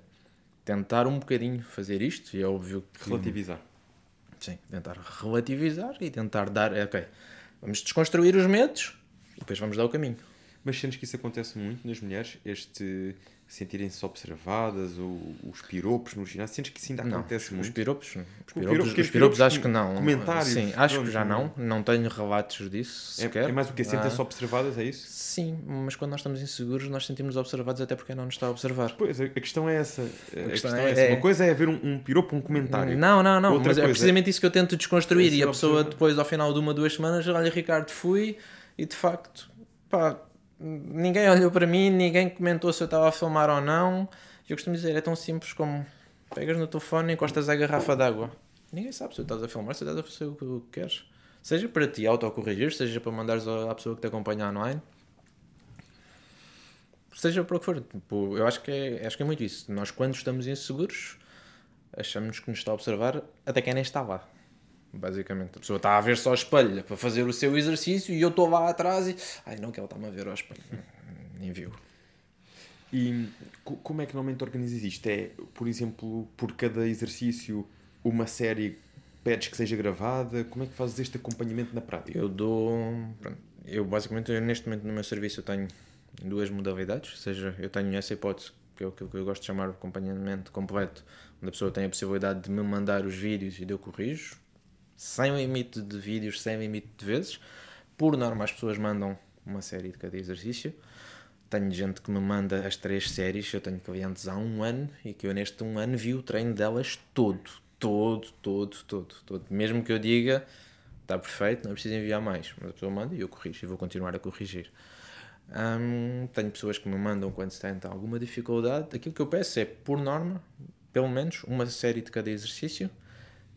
S2: tentar um bocadinho fazer isto, e é óbvio que.
S1: Relativizar.
S2: Sim, tentar relativizar e tentar dar. é, Ok, vamos desconstruir os medos e depois vamos dar o caminho.
S1: Mas sentes que isso acontece muito nas mulheres? Este sentirem-se observadas, ou os piropos no ginásio? Sentes que isso ainda
S2: Não,
S1: acontece
S2: os
S1: muito?
S2: piropos, os
S1: piropo-
S2: piropos, os
S1: os
S2: piropos acho que não.
S1: comentários,
S2: Sim, acho que já
S1: não-
S2: não. Não tenho relatos disso
S1: É,
S2: sequer.
S1: é mais o que Sentem-se
S2: Ah,
S1: observadas, é isso?
S2: Sim, mas quando nós estamos inseguros, nós sentimos observados até porque não nos está a observar.
S1: Pois, a a questão é essa. A
S2: questão
S1: questão
S2: é-
S1: é essa.
S2: é-
S1: Uma coisa é haver um, um piropo, um comentário.
S2: Não, não, não.
S1: Outra
S2: mas é
S1: coisa-
S2: precisamente isso que eu tento desconstruir. E a pessoa, depois, ao final de uma, duas semanas, olha, Ricardo, fui e de facto, pá, ninguém olhou para mim, ninguém comentou se eu estava a filmar ou não. Eu costumo dizer, é tão simples como pegas no telefone e encostas a garrafa d'água. Ninguém sabe se estás a filmar, se estás a fazer o que queres. Seja para ti autocorrigir, seja para mandares à pessoa que te acompanha online. Seja para o que for. Tipo, eu acho que, é, acho que é muito isso. Nós, quando estamos inseguros, achamos que nos está a observar até quem nem está lá. Basicamente, a pessoa está a ver só ao espelho para fazer o seu exercício e eu estou lá atrás e. Ai não, que ela está-me a ver ao espelho. Nem viu.
S1: E co- como é que normalmente organizas isto? É, por exemplo, por cada exercício, uma série pedes que seja gravada? Como é que fazes este acompanhamento na prática?
S2: Eu dou. Eu basicamente, eu, neste momento no meu serviço, eu tenho duas modalidades. Ou seja, eu tenho essa hipótese, que é aquilo que eu gosto de chamar de acompanhamento completo, onde a pessoa tem a possibilidade de me mandar os vídeos e de eu corrijo, sem limite de vídeos, sem limite de vezes. Por norma, as pessoas mandam uma série de cada exercício. Tenho gente que me manda as três séries, eu tenho clientes há um ano e que eu neste um ano vi o treino delas todo, todo, todo, todo, todo. Mesmo que eu diga, está perfeito, não preciso enviar mais, mas a pessoa manda e eu corrijo e vou continuar a corrigir. Hum, tenho pessoas que me mandam quando se tem alguma dificuldade. Aquilo que eu peço é, por norma, pelo menos uma série de cada exercício,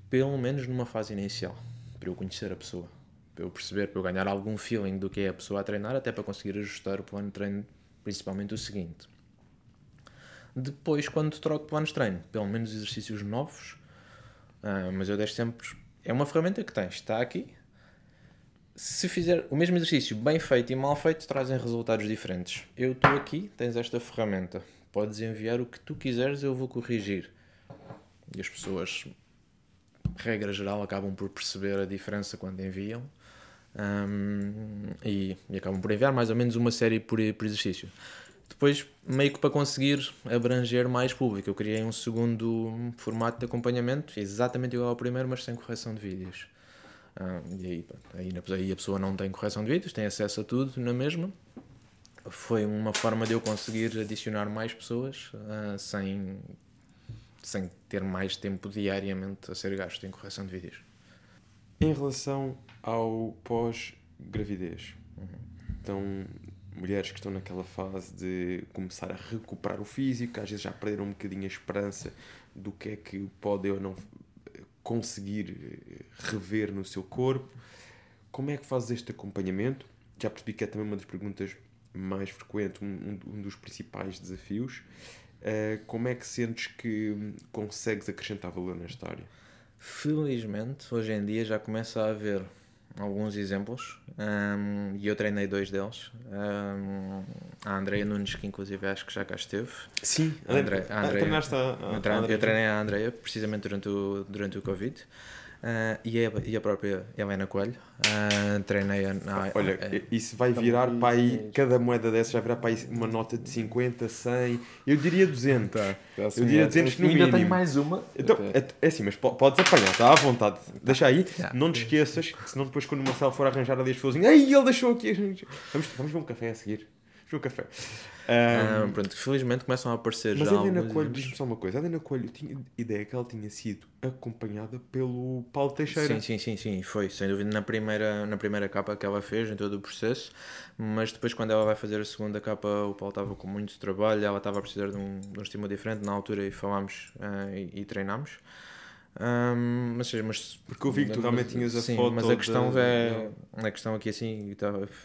S2: pelo menos numa fase inicial, para eu conhecer a pessoa, para eu perceber, para eu ganhar algum feeling do que é a pessoa a treinar, até para conseguir ajustar o plano de treino, principalmente o seguinte. Depois, quando troco planos de treino, pelo menos exercícios novos, uh, mas eu deixo sempre. É uma ferramenta que tens, está aqui, se fizer o mesmo exercício bem feito e mal feito, trazem resultados diferentes. Eu estou aqui, tens esta ferramenta. Podes enviar o que tu quiseres, eu vou corrigir. E as pessoas, regra geral, acabam por perceber a diferença quando enviam. Um, e, e, acabam por enviar mais ou menos uma série por, por exercício. Depois, meio que para conseguir abranger mais público, eu criei um segundo formato de acompanhamento, exatamente igual ao primeiro, mas sem correção de vídeos. Ah, e aí, aí, aí a pessoa não tem correção de vídeos, tem acesso a tudo na mesma. Foi uma forma de eu conseguir adicionar mais pessoas uh, sem, sem ter mais tempo diariamente a ser gasto em correção de vídeos.
S1: Em relação ao pós-gravidez, uhum. então mulheres que estão naquela fase de começar a recuperar o físico, às vezes já perderam um bocadinho a esperança do que é que pode ou não conseguir eh, rever no seu corpo. Como é que fazes este acompanhamento? Já percebi que é também uma das perguntas mais frequentes, um, um dos principais desafios. Uh, como é que sentes que consegues acrescentar valor nesta área?
S2: Felizmente, hoje em dia já começa a haver alguns exemplos um, e eu treinei dois deles. Um, a Andrea Nunes, que inclusive acho que já cá esteve.
S1: Sim, a Andrea, a Andrea,
S2: a, a eu treinei a Andrea precisamente durante o, durante o Covid. Uh, e, a, e a própria Helena Coelho uh, treinei a, a,
S1: olha isso vai virar para aí cada moeda dessa já virá para aí uma nota de 50, 100 eu diria 200 tá, eu diria 200 no
S2: ainda mínimo. tenho mais uma.
S1: Então, é, é assim, mas podes apanhar, está à vontade. Deixa aí, não te esqueças senão depois quando o Marcelo for arranjar ali as pessoas ai ele deixou aqui vamos, vamos ver um café a seguir um café
S2: um, pronto, felizmente começam a aparecer
S1: mas
S2: já.
S1: Mas a Helena Coelho, diz-me só uma coisa: a Helena Coelho tinha ideia que ela tinha sido acompanhada pelo Paulo Teixeira.
S2: Sim, sim, sim, sim, foi, sem dúvida, na primeira, na primeira capa que ela fez, em todo o processo. Mas depois, quando ela vai fazer a segunda capa, o Paulo estava com muito trabalho, ela estava a precisar de um, de um estímulo diferente na altura e falámos uh, e, e treinámos. Um, mas, mas,
S1: Porque eu vi que tu realmente tinhas a
S2: sim,
S1: foto.
S2: Mas a questão, de... é, a questão aqui, assim,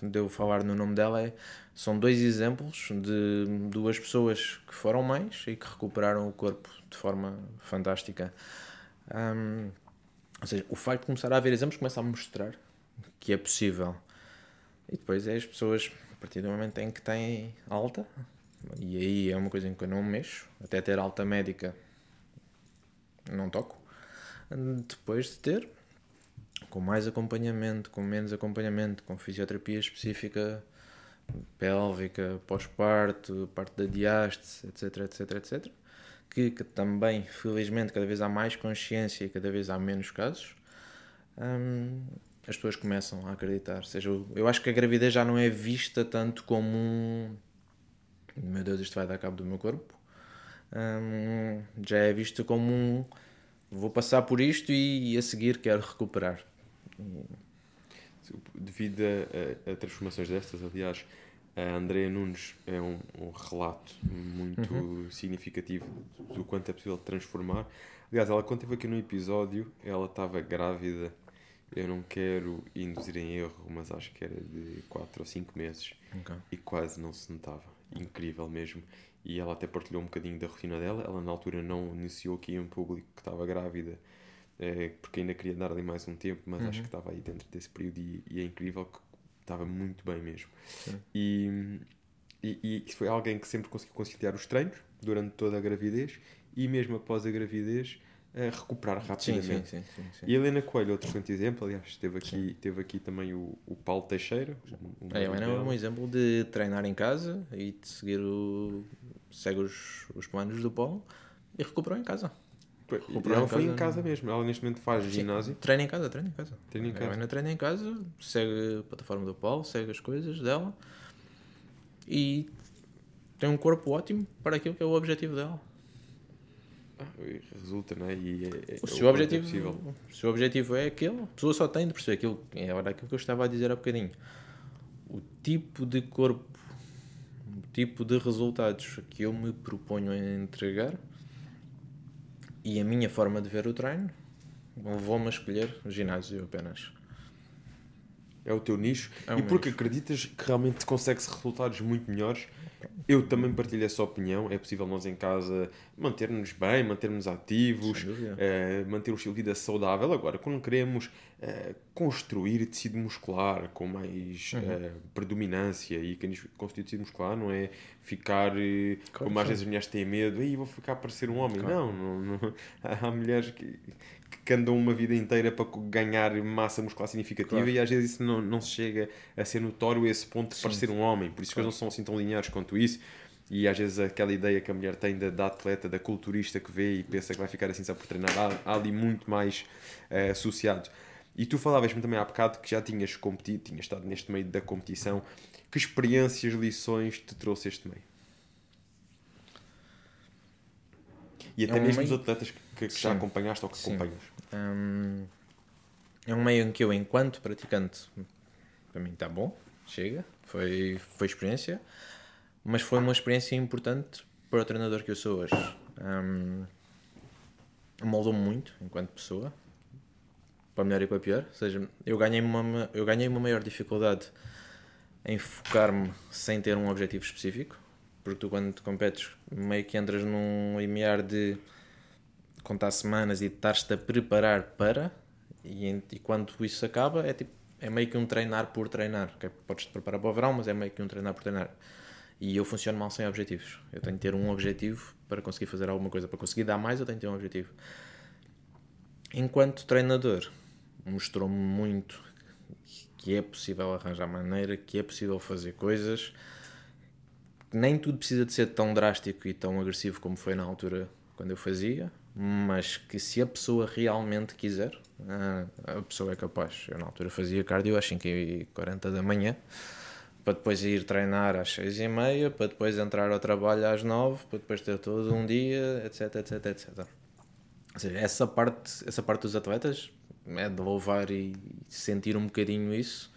S2: de eu falar no nome dela, é, são dois exemplos de duas pessoas que foram mães e que recuperaram o corpo de forma fantástica. Um, ou seja, o facto de começar a haver exemplos começa a mostrar que é possível. E depois é as pessoas, a partir do momento em que têm alta, e aí é uma coisa em que eu não mexo, até ter alta médica, não toco depois de ter, com mais acompanhamento, com menos acompanhamento, com fisioterapia específica pélvica, pós-parto, parte da diástase, etc, etc, etc, que, que, também, felizmente, cada vez há mais consciência e cada vez há menos casos, hum, as pessoas começam a acreditar. Ou seja, eu acho que a gravidez já não é vista tanto como um meu Deus, isto vai dar cabo do meu corpo. Hum, já é vista como um vou passar por isto e, a seguir quero recuperar.
S1: Devido a, a, a, transformações destas, aliás, a Andrea Nunes é um, um relato muito uhum. significativo do quanto é possível transformar. Aliás, ela quando esteve aqui no episódio, ela estava grávida, eu não quero induzir em erro, mas acho que era de 4 ou 5 meses okay. e quase não se notava. Incrível mesmo e ela até partilhou um bocadinho da rotina dela. Ela na altura não iniciou aqui em público que estava grávida, é, porque ainda queria dar ali mais um tempo, mas uhum. acho que estava aí dentro desse período e, e, é incrível que estava muito bem mesmo. E, e, e, foi alguém que sempre conseguiu conciliar os treinos durante toda a gravidez e mesmo após a gravidez recuperar rapidamente.
S2: Sim, sim, sim,
S1: E Helena Coelho, outro excelente exemplo, aliás, teve aqui, teve aqui também o, o Paulo Teixeira.
S2: Um, a Helena é um exemplo de treinar em casa e de seguir o. segue os, os planos do Paulo e recuperou em casa. recuperar
S1: Ela
S2: em
S1: foi em
S2: casa,
S1: casa mesmo. Ela neste momento faz ginásio.
S2: Treina em casa, treina em casa.
S1: Treina em
S2: A
S1: casa.
S2: Helena treina em casa, segue a plataforma do Paulo, segue as coisas dela e tem um corpo ótimo para aquilo que é o objetivo dela.
S1: Resulta, não é? E é, é-
S2: O
S1: é
S2: seu
S1: quanto é
S2: objetivo,
S1: possível.
S2: o seu objetivo é aquele, a pessoa só tem de perceber aquilo, é agora aquilo que eu estava a dizer há bocadinho. O tipo de corpo, o tipo de resultados que eu me proponho a entregar e a minha forma de ver o treino, vou-me escolher o ginásio apenas.
S1: É o teu nicho.
S2: É o
S1: e porque acreditas que realmente consegue-se resultados muito melhores. Eu também partilho essa opinião. É possível nós em casa manter-nos bem, manter-nos ativos, eh, manter um estilo de vida saudável. Agora, quando queremos eh, construir tecido muscular com mais
S2: Uhum.
S1: eh, predominância, e quem diz construir tecido muscular não é ficar,
S2: Claro
S1: como às
S2: sim.
S1: vezes as mulheres têm medo, aí vou ficar a parecer um homem.
S2: Claro.
S1: Não, não, não. Há mulheres que, que andam uma vida inteira para ganhar massa muscular significativa
S2: Claro.
S1: e às vezes isso não, não se chega a ser notório a esse ponto de
S2: Sim.
S1: parecer um homem. Por isso que eles não são assim tão lineares quanto isso. E às vezes aquela ideia que a mulher tem da, da atleta, da culturista que vê e pensa que vai ficar assim só por treinar, há, há ali muito mais eh, associado. E tu falavas-me também há bocado que já tinhas competido, tinhas estado neste meio da competição. Que experiências, lições te trouxe este meio? E até
S2: É um
S1: mesmo os
S2: meio-
S1: atletas que, que já acompanhaste ou que
S2: Sim.
S1: acompanhas.
S2: É um meio em que eu, enquanto praticante, para mim está bom, chega, foi, foi experiência, mas foi uma experiência importante para o treinador que eu sou hoje. Moldou-me muito enquanto pessoa, para melhor e para pior. Ou seja, eu ganhei uma, eu ganhei uma maior dificuldade em focar-me sem ter um objetivo específico, porque tu, quando te competes, meio que entras num limiar de contar semanas e estás-te a preparar para, e, e quando isso acaba, é tipo é meio que um treinar por treinar. ok? Podes te preparar para o verão, mas é meio que um treinar por treinar. E eu funciono mal sem objetivos. Eu tenho que ter um objetivo para conseguir fazer alguma coisa. Para conseguir dar mais, eu tenho que ter um objetivo. Enquanto treinador, mostrou-me muito que é possível arranjar maneira, que é possível fazer coisas. Nem tudo precisa de ser tão drástico e tão agressivo como foi na altura quando eu fazia, mas que se a pessoa realmente quiser, ah, a pessoa é capaz. Eu na altura fazia cardio às 5h40 da manhã, para depois ir treinar às 6h30, para depois entrar ao trabalho às 9 para depois ter todo um dia, etc, etc, etc. Ou seja, essa parte, essa parte dos atletas é de louvar e sentir um bocadinho isso.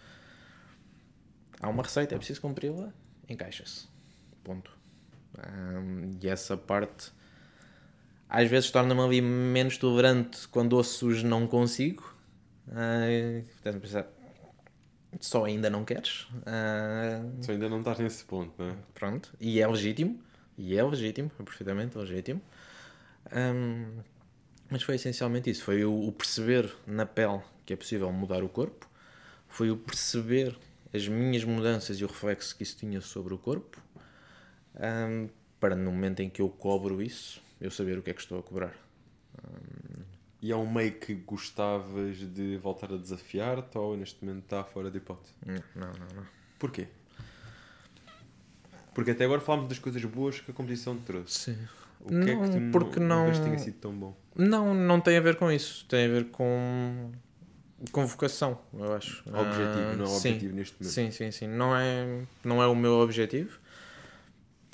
S2: Há uma receita, é preciso cumpri-la, encaixa-se. Ponto. Ahm, e essa parte às vezes torna-me ali menos tolerante quando ouço os não consigo. Ah, portanto, pensar, só ainda não queres. Ah,
S1: Só ainda não estás nesse ponto, não é?
S2: Pronto, e é legítimo, e é legítimo, é perfeitamente legítimo. Hum, mas foi essencialmente isso: foi o, o perceber na pele que é possível mudar o corpo, foi o perceber as minhas mudanças e o reflexo que isso tinha sobre o corpo, hum, para no momento em que eu cobro isso, eu saber o que é que estou a cobrar.
S1: E é um meio que gostavas de voltar a desafiar-te ou neste momento está fora de hipótese?
S2: Não, não, não. não.
S1: Porquê? Porque até agora falámos das coisas boas que a competição te trouxe.
S2: Sim.
S1: O que é que
S2: Não,
S1: tu não,
S2: porque não-
S1: que tenha sido tão bom?
S2: Não, não tem a ver com isso. Tem a ver com, com vocação, eu acho.
S1: Objetivo,
S2: Ah,
S1: não
S2: sim.
S1: objetivo neste momento.
S2: Sim, sim, sim. Não é, não é o meu objetivo.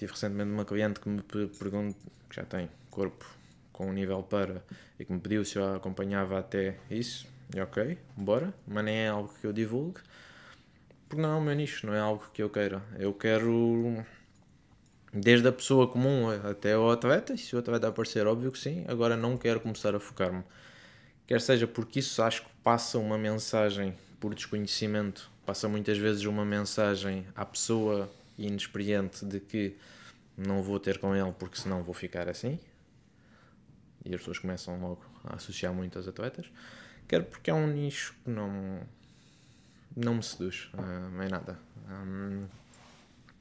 S2: Tive recentemente uma cliente que me pe- pergunta, que já tem corpo com um nível para, e que me pediu se eu acompanhava até isso. E ok, bora. Mas nem é algo que eu divulgue. Porque não é o meu nicho, não é algo que eu queira. Eu quero desde a pessoa comum até o atleta, e se o atleta aparecer, óbvio que sim. Agora não quero começar a focar-me. Quer seja porque isso acho que passa uma mensagem por desconhecimento, passa muitas vezes uma mensagem à pessoa inexperiente de que não vou ter com ele porque senão vou ficar assim. E as pessoas começam logo a associar muito aos atletas. Quer porque é um nicho que não, não me seduz, ah, nem nada. Hum,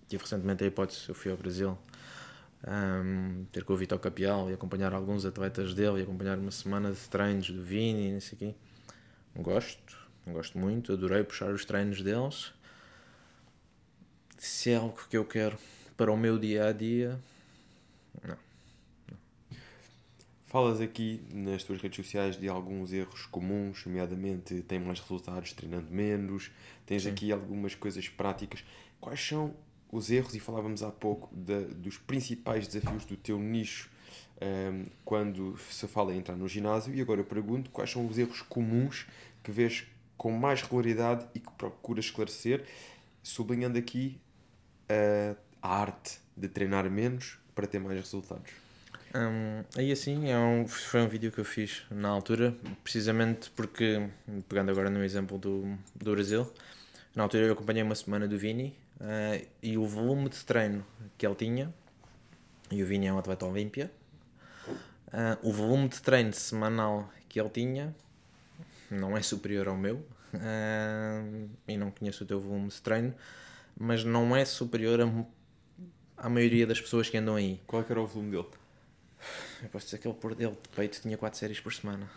S2: tive recentemente a hipótese, eu fui ao Brasil um, ter com o Vitor Capial e acompanhar alguns atletas dele e acompanhar uma semana de treinos do Vini e não sei o quê. Gosto, gosto muito, adorei puxar os treinos deles. Se é algo que eu quero para o meu dia a dia, não.
S1: Falas aqui nas tuas redes sociais de alguns erros comuns, nomeadamente tem mais resultados treinando menos, tens
S2: Sim.
S1: aqui algumas coisas práticas. Quais são os erros, e falávamos há pouco, da- dos principais desafios do teu nicho ehm, quando se fala em entrar no ginásio? E agora eu pergunto quais são os erros comuns que vês com mais regularidade e que procuras esclarecer, sublinhando aqui a arte de treinar menos para ter mais resultados.
S2: Hum, aí assim, é um, foi um vídeo que eu fiz na altura, precisamente porque, pegando agora no exemplo do, do Brasil, na altura eu acompanhei uma semana do Vini eh, e o volume de treino que ele tinha, e o Vini é um atleta olímpia, eh, o volume de treino semanal que ele tinha não é superior ao meu, eh, e não conheço o teu volume de treino, mas não é superior a, à maioria das pessoas que andam aí.
S1: Qual é era o volume dele?
S2: Eu posso dizer que ele por dele de peito tinha 4 séries por semana.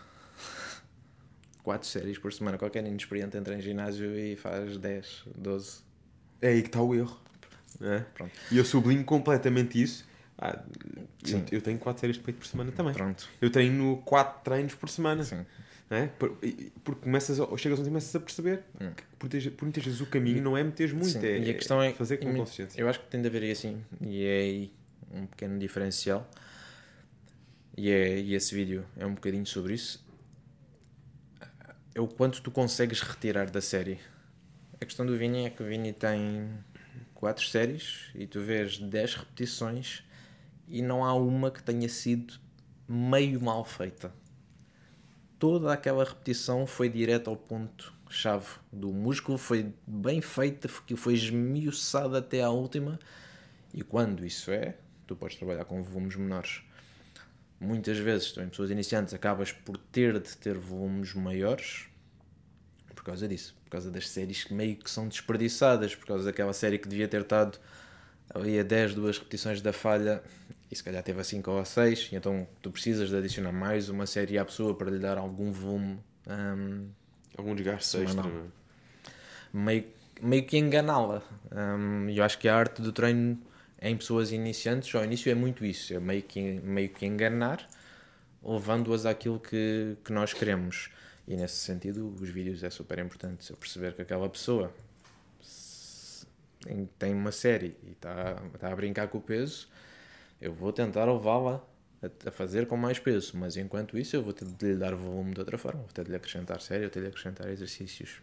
S2: 4 séries por semana. Qualquer inexperiente entra em ginásio e faz 10, 12.
S1: É aí que está o erro. é?
S2: Pronto.
S1: E eu sublinho completamente isso. Ah, eu, eu tenho 4 séries de peito por semana também.
S2: Pronto.
S1: Eu treino 4 treinos por semana.
S2: Sim.
S1: Não é? Por- Porque começas, a- chegas onde começas a perceber que por, muitas- por muitas vezes o caminho não é meter muito,
S2: Sim.
S1: é,
S2: e a questão é.
S1: fazer com consciência.
S2: Eu acho que tem de haver aí assim. E é aí um pequeno diferencial. E, é, e esse vídeo é um bocadinho sobre isso. É o quanto tu consegues retirar da série. A questão do Vini é que o Vini tem 4 séries e tu vês 10 repetições e não há uma que tenha sido meio mal feita. Toda aquela repetição foi direto ao ponto-chave do músculo, foi bem feita, foi- esmiuçada até à última. E quando isso é, tu podes trabalhar com volumes menores. Muitas vezes, em pessoas iniciantes, acabas por ter de ter volumes maiores por causa disso, por causa das séries que meio que são desperdiçadas, por causa daquela série que devia ter estado ali a 10, duas repetições da falha e se calhar teve a 5 ou a 6, e então tu precisas de adicionar mais uma série à pessoa para lhe dar algum volume hum,
S1: Algum desgaste extra. é?
S2: meio, meio que enganá-la. E eu acho que a arte do treino em pessoas iniciantes, ao início, é muito isso: é meio que, meio que enganar, levando-as àquilo que, que nós queremos. E nesse sentido, os vídeos é super importante. Se eu perceber que aquela pessoa tem- uma série e está está a brincar com o peso, eu vou tentar levá-la a, a fazer com mais peso. Mas enquanto isso, eu vou ter de lhe dar volume de outra forma, vou ter de lhe acrescentar série, vou ter de lhe acrescentar exercícios.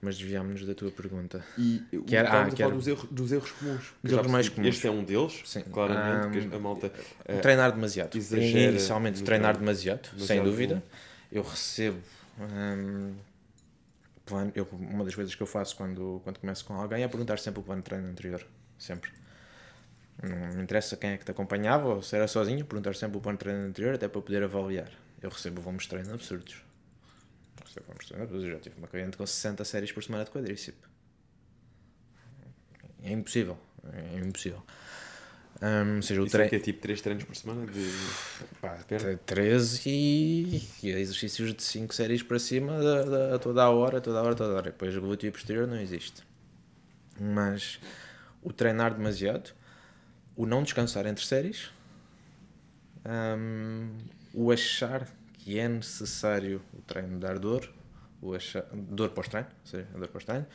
S2: Mas desviámos-nos da tua pergunta.
S1: E
S2: Que era- ah,
S1: a
S2: que era-
S1: dos erros, dos erros comuns.
S2: Dos erros mais comuns.
S1: Este é um deles,
S2: Sim.
S1: claramente, que a malta... eh,
S2: treinar demasiado.
S1: exagera
S2: Inicialmente, treinar demasiado,
S1: Demasiado
S2: sem dúvida.
S1: volume.
S2: Eu recebo. hum, plano- eu- uma das coisas que eu faço quando, quando começo com alguém é perguntar sempre o plano de treino anterior. Sempre. Não me interessa quem é que te acompanhava ou se era sozinho, perguntar sempre o plano de treino anterior até para poder avaliar. Eu recebo volumes de treino absurdos. Recebo volumes de treino absurdos. Eu já tive uma cliente com 60 séries por semana de quadríceps. É impossível. É impossível. Ou seja, o
S1: Isso é
S2: treino.
S1: é tipo 3 treinos por semana de...
S2: Pá,
S1: Perna?
S2: te- 13 e, e exercícios de 5 séries para cima a toda a hora, toda a hora, toda a hora. Depois o glúteo posterior não existe. Mas o treinar demasiado, o não descansar entre séries, hum, o achar que é necessário o treino dar dor, o achar, dor pós-treino, ou seja, dor pós-treino,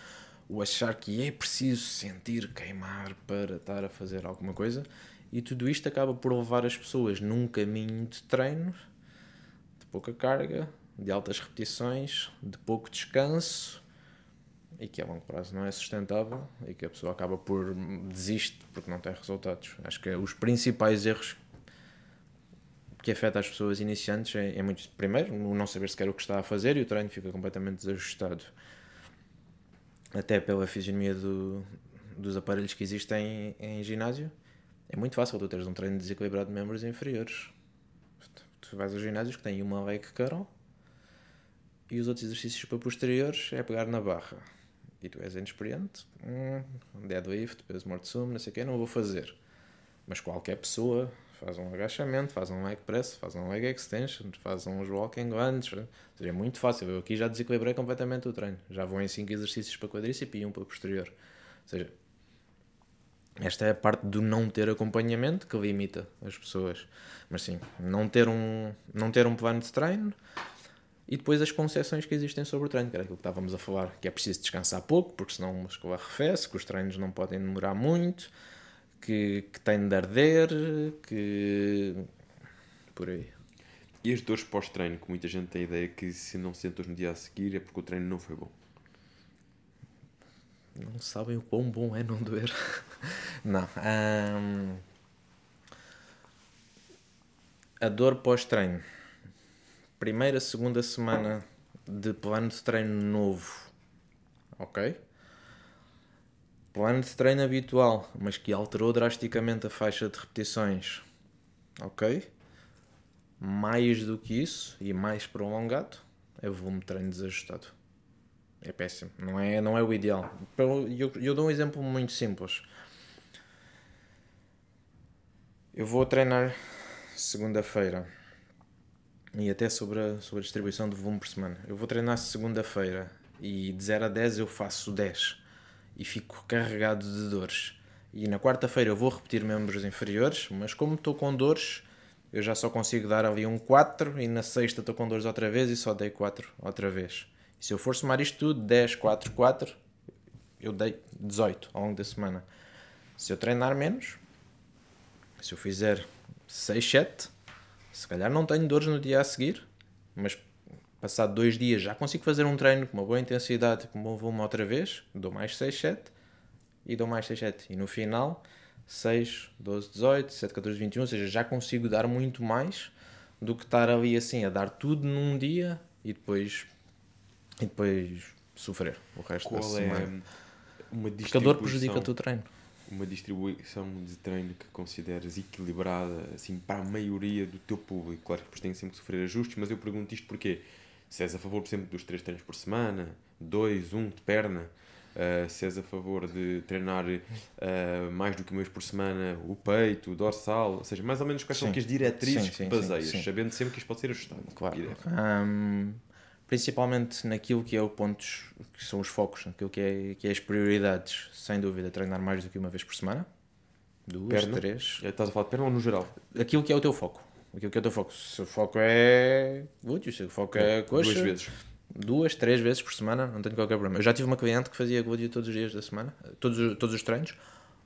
S2: o achar que é preciso sentir queimar para estar a fazer alguma coisa, e tudo isto acaba por levar as pessoas num caminho de treino de pouca carga, de altas repetições, de pouco descanso e que a longo prazo não é sustentável e que a pessoa acaba por desistir porque não tem resultados. Acho que os principais erros que afetam as pessoas iniciantes é, é muito primeiro o não saber sequer o que está a fazer e o treino fica completamente desajustado. Até pela fisionomia do- dos aparelhos que existem em, em ginásio é muito fácil tu teres um treino desequilibrado de membros inferiores. Tu vais aos ginásios que têm uma leg curl e os outros exercícios para posteriores é pegar na barra e tu és inexperiente hum, deadlift, peso morto sumo, não sei o que, não vou fazer mas qualquer pessoa faz um agachamento, faz um leg press, faz um leg extension, faz uns walking lunge. Ou seja, é muito fácil. Eu aqui já desequilibrei completamente o treino. Já vou em 5 exercícios para quadríceps e um para posterior. Ou seja, Esta é a parte do não ter acompanhamento que limita as pessoas. Mas sim, não ter um, não ter um plano de treino e depois as concessões que existem sobre o treino, que era aquilo que estávamos a falar, que é preciso descansar pouco, porque senão o músculo arrefece, que os treinos não podem demorar muito, que, que tem de arder, que. por aí.
S1: E as dores pós-treino, que muita gente tem a ideia que se não se sentou no dia a seguir é porque o treino não foi bom.
S2: Não sabem o quão bom é não doer. não. hum, a dor pós-treino. Primeira, segunda semana de plano de treino novo. Ok? Plano de treino habitual, mas que alterou drasticamente a faixa de repetições. Ok? Mais do que isso e mais prolongado é volume de treino desajustado. É péssimo. Não é, não é o ideal. Eu, eu, eu dou um exemplo muito simples. Eu vou treinar segunda-feira e até sobre a, sobre a distribuição de volume por semana. Eu vou treinar segunda-feira e de 0 a 10 eu faço 10 e fico carregado de dores. E na quarta-feira eu vou repetir membros inferiores, mas como estou com dores, eu já só consigo dar ali um 4 e na sexta estou com dores outra vez e só dei 4 outra vez. E se eu for somar isto tudo, 10, 4, 4, eu dei 18 ao longo da semana. Se eu treinar menos, se eu fizer 6, 7, se calhar não tenho dores no dia a seguir, mas passado dois dias já consigo fazer um treino com uma boa intensidade, com um bom volume outra vez, dou mais 6, 7 e dou mais 6, 7. E no final, 6, 12, 18, 7, 14, 21, ou seja, já consigo dar muito mais do que estar ali assim a dar tudo num dia e depois, e depois sofrer o resto
S1: Qual
S2: da
S1: é
S2: semana.
S1: uma
S2: Porque a dor prejudica
S1: distribuição,
S2: o teu treino.
S1: Uma distribuição de treino que consideras equilibrada assim para a maioria do teu público? Claro que depois tem sempre que sofrer ajustes, mas eu pergunto isto porque se és a favor, por exemplo, dos três treinos por semana, dois, um de perna, uh, se és a favor de treinar uh, mais do que uma vez por semana o peito, o dorsal, ou seja, mais ou menos quais são
S2: Sim.
S1: aqui as diretrizes
S2: Sim, sim,
S1: que baseias, sabendo sempre que isto pode ser ajustado.
S2: Claro. Principalmente naquilo que é o pontos, que são os focos, naquilo que é, que é as prioridades, sem dúvida, treinar mais do que uma vez por semana. Duas,
S1: Perna?
S2: três.
S1: Estás a falar de perna ou no geral?
S2: Aquilo que é o teu foco. Aquilo que é o teu foco. Se o foco é glúteo, se o foco é coxa,
S1: Duas vezes.
S2: duas, três vezes por semana, não tenho qualquer problema. Eu já tive uma cliente que fazia glúteo todos os dias da semana, todos, os- todos os treinos.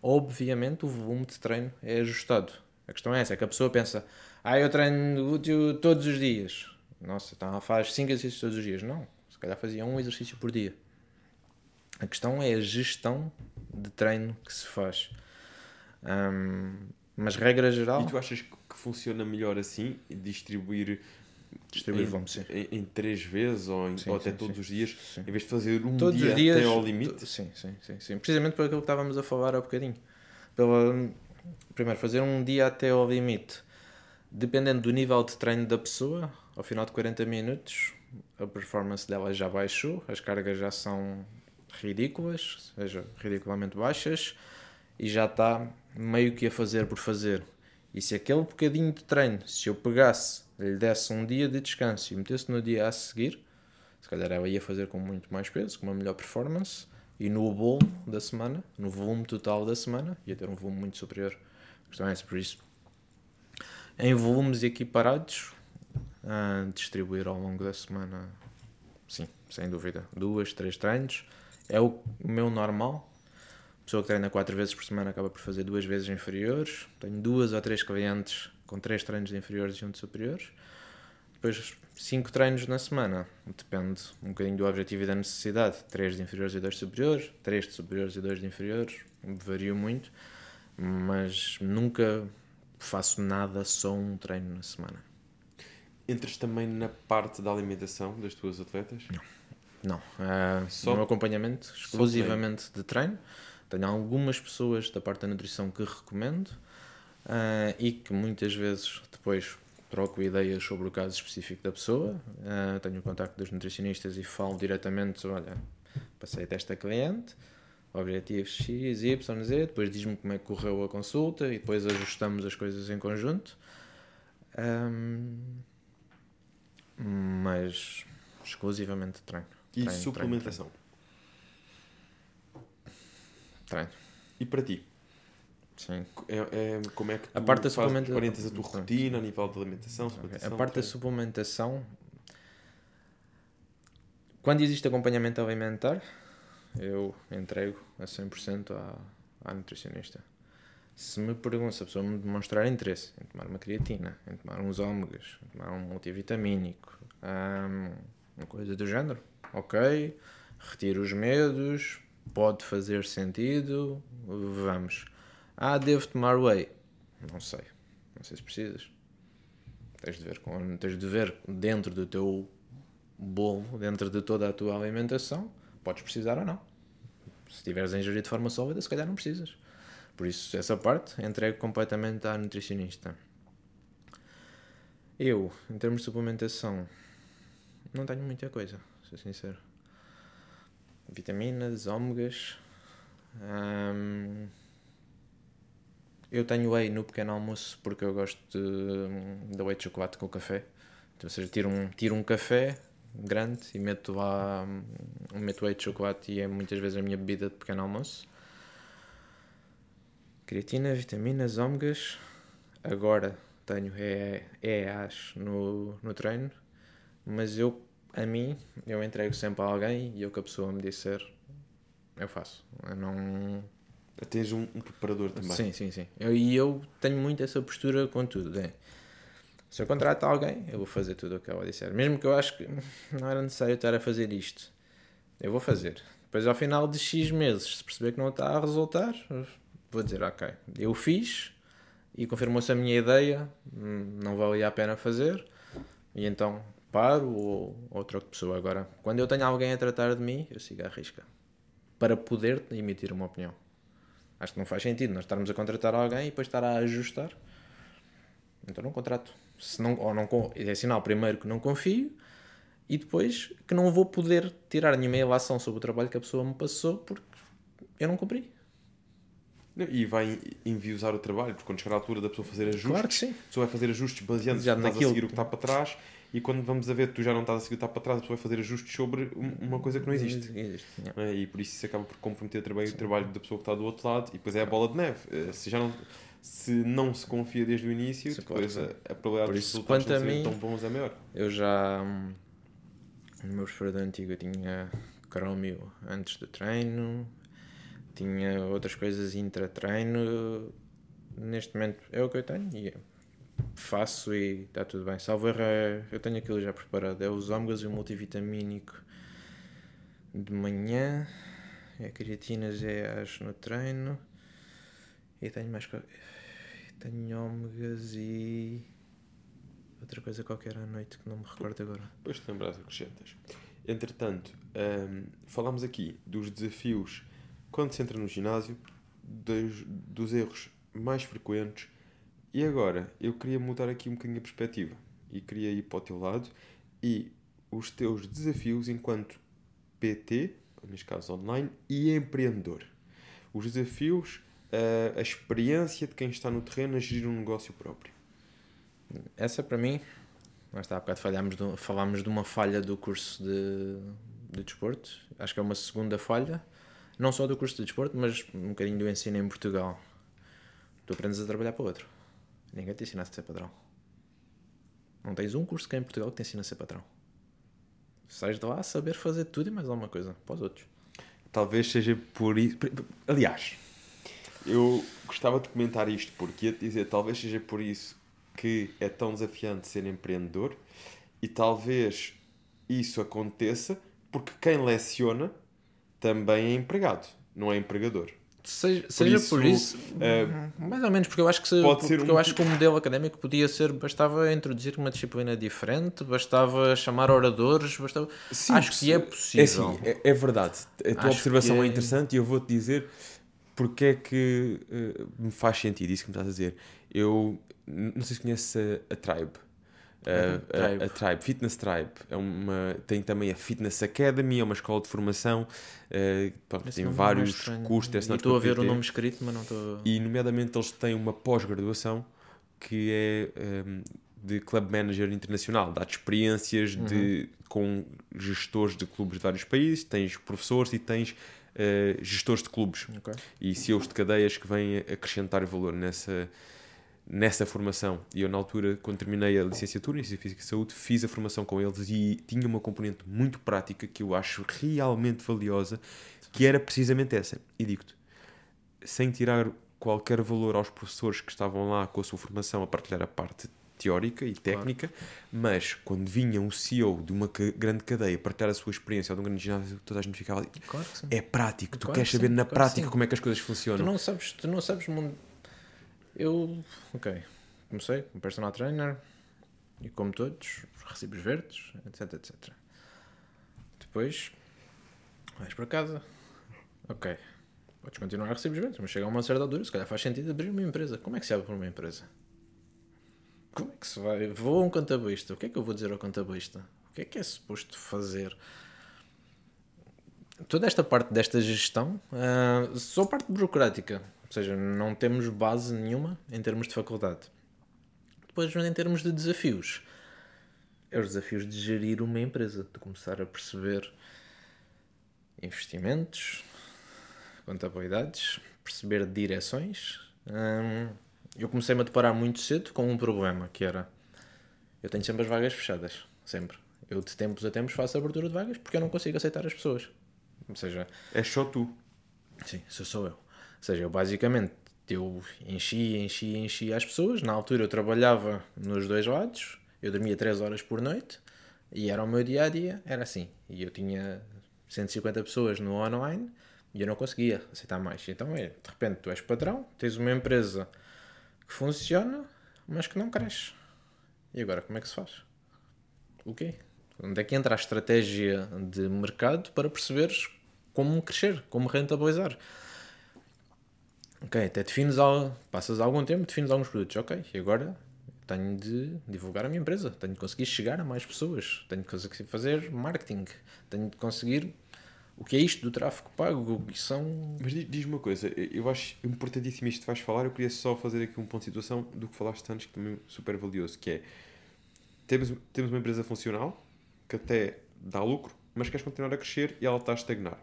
S2: Obviamente o volume de treino é ajustado. A questão é essa, é que a pessoa pensa, ah, eu treino glúteo todos os dias. Nossa, então faz 5 exercícios todos os dias. Não, se calhar fazia um exercício por dia. A questão é a gestão de treino que se faz. Hum, mas regra geral,
S1: E tu achas que funciona melhor assim, distribuir
S2: distribuir
S1: em,
S2: volume, sim.
S1: em, em três vezes ou, em-
S2: Sim,
S1: ou até
S2: sim,
S1: todos
S2: sim.
S1: os dias, em vez de fazer um
S2: todos
S1: dia,
S2: dias
S1: até ao limite?
S2: sim, sim, sim, sim. Precisamente por aquilo que estávamos a falar há bocadinho. Pela, primeiro, fazer um dia até ao limite. Dependendo do nível de treino da pessoa, ao final de 40 minutos, a performance dela já baixou, as cargas já são ridículas, ou seja, ridiculamente baixas, e já está meio que a fazer por fazer. E se aquele bocadinho de treino, se eu pegasse, lhe desse um dia de descanso e metesse no dia a seguir, se calhar ela ia fazer com muito mais peso, com uma melhor performance, e no bolo da semana, no volume total da semana, ia ter um volume muito superior. A questão é essa, por isso, em volumes equiparados, ah, distribuir ao longo da semana, sim, sem dúvida. Duas, três treinos, é o meu normal. A pessoa que treina quatro vezes por semana acaba por fazer duas vezes inferiores. Tenho duas ou três clientes com três treinos de inferiores e um de superiores. Depois, cinco treinos na semana. Depende um bocadinho do objetivo e da necessidade. Três de inferiores e dois de superiores. Três de superiores e dois de inferiores. Vario muito. Mas nunca faço nada só um treino na semana.
S1: Entras também na parte da alimentação das tuas atletas?
S2: Não. Ah,
S1: Só-
S2: no acompanhamento exclusivamente de treino. Tenho algumas pessoas da parte da nutrição que recomendo ah, e que muitas vezes depois troco ideias sobre o caso específico da pessoa. Ah, tenho o contacto dos nutricionistas e falo diretamente: olha, passei desta cliente, objetivos X, Y, Z, depois diz-me como é que correu a consulta e depois ajustamos as coisas em conjunto. Ahm, mas exclusivamente treino.
S1: E
S2: Treino,
S1: suplementação?
S2: Treino.
S1: E para ti?
S2: Sim.
S1: É, é- como é que tu
S2: A parte da
S1: fazes-
S2: suplementa-
S1: orientas a tua rotina a nível de alimentação,
S2: A
S1: suplementação?
S2: parte da
S1: treino?
S2: suplementação, quando existe acompanhamento alimentar, eu entrego a 100% à, à nutricionista. Se me perguntam, se a pessoa me demonstrar interesse em tomar uma creatina, em tomar uns ômegas, em tomar um multivitamínico, hum, uma coisa do género, ok, retiro os medos, pode fazer sentido, vamos. Ah, devo tomar whey? Não sei, não sei se precisas. Tens de ver, com, tens de ver dentro do teu bolo, dentro de toda a tua alimentação, podes precisar ou não. Se tiveres a ingerir de forma sólida, se calhar não precisas. Por isso, essa parte entrego completamente à nutricionista. Eu, em termos de suplementação, não tenho muita coisa, sou sincero. Vitaminas, ômegas. hum, eu tenho whey no pequeno almoço porque eu gosto de, de whey de chocolate com café. Então, ou seja, tiro um, tiro um café grande e meto lá hum, meto whey de chocolate e é muitas vezes a minha bebida de pequeno almoço. Creatina, vitaminas, ômegas. Agora tenho EAs no, no treino, mas eu, a mim, eu entrego sempre a alguém e eu que a pessoa me disser, eu faço. Eu não,
S1: Tens um, um preparador também.
S2: Sim, sim, sim. Eu- E eu, tenho muito essa postura com tudo. É. Se eu contrato alguém, eu vou fazer tudo o que ela disser. Mesmo que eu acho que não era necessário estar a fazer isto. Eu vou fazer. Depois, ao final de X meses, se perceber que não está a resultar, vou dizer, ok, eu fiz e confirmou-se a minha ideia, hum, não valia a pena fazer, e então paro ou outra pessoa. Agora, quando eu tenho alguém a tratar de mim, eu sigo à risca. Para poder emitir uma opinião. Acho que não faz sentido nós estarmos a contratar alguém e depois estar a ajustar. Então não contrato. Se não, ou não, é sinal primeiro que não confio e depois que não vou poder tirar nenhuma ilação sobre o trabalho que a pessoa me passou porque eu não cumpri.
S1: Não, E vai enviosar o trabalho, porque quando chegar a altura da pessoa fazer ajustes,
S2: Claro que sim.
S1: a pessoa vai fazer ajustes baseando-se estás a
S2: naquilo.
S1: seguir o que está para trás e quando vamos a ver que tu já não estás a seguir o que está para trás, a pessoa vai fazer ajustes sobre um- uma coisa que não existe.
S2: existe. yeah.
S1: É, e por isso isso acaba por comprometer também o trabalho da pessoa que está do outro lado e depois é a bola de neve. Eh, Se já não se, não se confia desde o início,
S2: Sim,
S1: depois
S2: claro.
S1: a, a probabilidade
S2: Por
S1: dos
S2: isso,
S1: resultados
S2: quanto
S1: não
S2: a
S1: serem tão bons é maior.
S2: Eu já. hum, No meu preferidor antigo eu tinha Chromio antes do treino, tinha outras coisas intra-treino. Neste momento é o que eu tenho e faço e está tudo bem. Salvo erro, é- eu tenho aquilo já preparado: é os ômegas e o multivitamínico de manhã, é creatinas é as no treino e tenho mais. Tenho ômegas e. Outra coisa qualquer à noite que não me recordo agora.
S1: Depois te lembras, acrescentas. Entretanto, hum, falámos aqui dos desafios quando se entra no ginásio, dos, dos erros mais frequentes e agora eu queria mudar aqui um bocadinho a perspectiva e queria ir para o teu lado e os teus desafios enquanto PT, neste caso online, e empreendedor. Os desafios, a, a experiência de quem está no terreno a gerir um negócio próprio.
S2: Essa para mim, está, há bocado falhámos de, falámos de uma falha do curso de, de desporto. Acho que é uma segunda falha, não só do curso de desporto, mas um bocadinho do ensino em Portugal. Tu aprendes a trabalhar para outro. Ninguém te ensina a ser patrão. Não tens um curso cá em Portugal que te ensina a ser patrão. Sais de lá a saber fazer tudo e mais alguma coisa para os outros.
S1: Talvez seja por isso. Aliás, eu gostava de comentar isto porque ia dizer, talvez seja por isso que é tão desafiante ser empreendedor e talvez isso aconteça porque quem leciona também é empregado, não é empregador.
S2: Seja, seja
S1: isso,
S2: por isso,
S1: eh,
S2: mais ou menos, porque eu acho que, se,
S1: pode ser um
S2: eu acho que o modelo académico podia ser, bastava introduzir uma disciplina diferente, bastava chamar oradores, bastava... acho que é possível.
S1: assim, é, é verdade. A tua
S2: Acho
S1: observação é
S2: é-
S1: interessante e eu vou-te dizer porque é que eh, me faz sentido isso que me estás a dizer. Eu não sei se conheces a, a Tribe. A,
S2: Uhum,
S1: a-
S2: Tribe.
S1: a Tribe, Fitness Tribe, é uma, tem também a Fitness Academy, é uma escola de formação, pronto,
S2: Esse
S1: tem vários
S2: é
S1: cursos
S2: Estou a ver o nome escrito, mas não estou...
S1: E, nomeadamente, eles têm uma pós-graduação que é um, de Club Manager Internacional. Dá-te experiências de, com gestores de clubes de vários países, tens professores e tens eh, gestores de clubes
S2: Ok.
S1: e CEOs de cadeias que vêm acrescentar valor nessa, nessa formação. E eu, na altura, quando terminei a licenciatura em Ciência Física e Saúde, fiz a formação com eles e tinha uma componente muito prática que eu acho realmente valiosa, que era precisamente essa. E digo-te, sem tirar qualquer valor aos professores que estavam lá com a sua formação a partilhar a parte teórica e técnica, mas quando vinha um CEO de uma grande cadeia partilhar a sua experiência ou de um grande ginásio, toda a gente ficava ali.
S2: Claro.
S1: É prático, tu
S2: Claro
S1: queres
S2: que
S1: saber na
S2: claro
S1: prática como é que as coisas
S2: Tu
S1: funcionam.
S2: não sabes, tu não sabes. Eu, ok, comecei como personal trainer e como todos, recibos verdes, etc, etc. Depois, vais para casa, ok, podes continuar a recibos verdes, mas chega a uma certa altura, se calhar faz sentido abrir uma empresa. Como é que se abre uma empresa? Como é que se vai? Vou a um contabilista, o que é que eu vou dizer ao contabilista? O que é que é suposto fazer? toda esta parte desta gestão, ah, só parte burocrática, ou seja, não temos base nenhuma em termos de faculdade. Depois, em termos de desafios, é os desafios de gerir uma empresa, de começar a perceber investimentos, contabilidades, perceber direções. Hum, eu comecei-me a deparar muito cedo com um problema, que era eu tenho sempre as vagas fechadas, sempre. Eu de tempos a tempos faço a abertura de vagas porque eu não consigo aceitar as pessoas. Ou seja,
S1: É só tu.
S2: Sim, sou eu. Seja, eu basicamente eu enchi, enchi, enchi as pessoas. Na altura eu trabalhava nos dois lados, eu dormia 3 horas por noite e era o meu dia a dia, era assim. E eu tinha 150 pessoas no online e eu não conseguia aceitar mais. Então é, de repente tu és patrão, tens uma empresa que funciona, mas que não cresce. E agora como é que se faz? O quê? Onde é que entra a estratégia de mercado para perceberes como crescer, como rentabilizar? Ok, até defines, al- passas algum tempo, defines alguns produtos, ok, e agora tenho de divulgar a minha empresa, tenho de conseguir chegar a mais pessoas, tenho de conseguir fazer marketing, tenho de conseguir o que é isto do tráfego pago, que são...
S1: Mas di- diz-me uma coisa, eu acho importantíssimo isto que vais falar, eu queria só fazer aqui um ponto de situação do que falaste antes, que também é super valioso, que é, temos, temos uma empresa funcional, que até dá lucro, mas queres continuar a crescer e ela está a estagnar.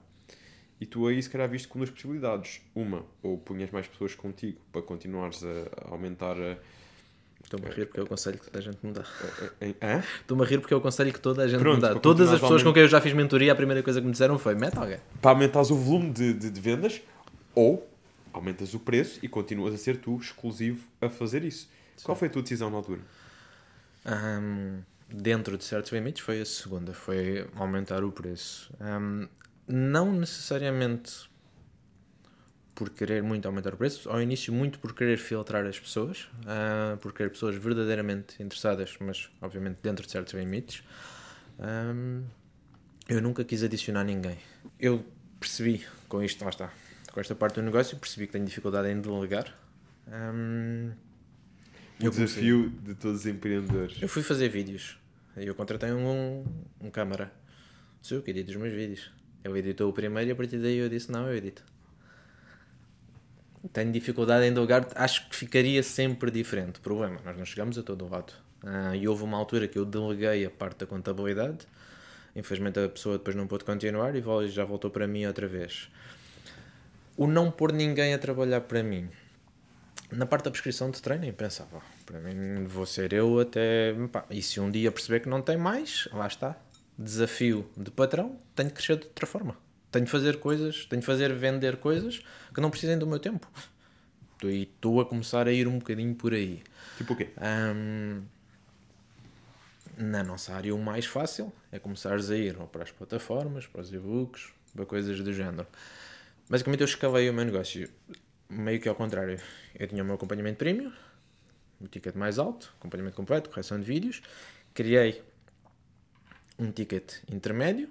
S1: E tu aí, se calhar, viste com duas possibilidades. Uma, ou punhas mais pessoas contigo para continuares a aumentar a...
S2: Estou-me a rir porque é o conselho que toda a gente me dá. Estou-me a rir porque é o conselho que toda a gente
S1: Pronto,
S2: me dá. Todas as pessoas com quem eu já fiz mentoria, a primeira coisa que me disseram foi, mete alguém.
S1: Para aumentares o volume de, de, de vendas, ou aumentas o preço e continuas a ser tu exclusivo a fazer isso. Qual foi a tua decisão na altura?
S2: Ahm, dentro de certos limites foi a segunda, foi aumentar o preço. Ahm, não necessariamente por querer muito aumentar o preço, ao início muito por querer filtrar as pessoas, ah, por querer pessoas verdadeiramente interessadas, mas obviamente dentro de certos limites. Ahm, eu nunca quis adicionar ninguém. Eu percebi com isto, lá está, com esta parte do negócio, percebi que tenho dificuldade em delegar. Ahm,
S1: O
S2: Eu comecei-
S1: desafio de todos os empreendedores.
S2: eu fui fazer vídeos. Eu contratei um, um câmara. Sou eu que edito os meus vídeos. Ele editou o primeiro e a partir daí eu disse: Não, eu edito. Tenho dificuldade em delegar, acho que ficaria sempre diferente. Problema, nós não chegamos a todo lado. Ah, e houve uma altura que eu deleguei a parte da contabilidade. Infelizmente a pessoa depois não pôde continuar e já voltou para mim outra vez. O não pôr ninguém a trabalhar para mim na parte da prescrição de treino, eu pensava, para mim vou ser eu até. pá, e se um dia perceber que não tem mais, lá está. Desafio de patrão, tenho que crescer de outra forma. Tenho de fazer coisas, tenho de fazer vender coisas que não precisem do meu tempo. E estou a começar a ir um bocadinho por aí.
S1: Tipo o quê?
S2: Ahm, na nossa área, o mais fácil é começares a ir ou para as plataformas, para os e-books, para coisas do género. Basicamente, eu escalei o meu negócio meio que ao contrário. Eu tinha o meu acompanhamento premium, o ticket mais alto, acompanhamento completo, correção de vídeos. Criei um ticket intermédio,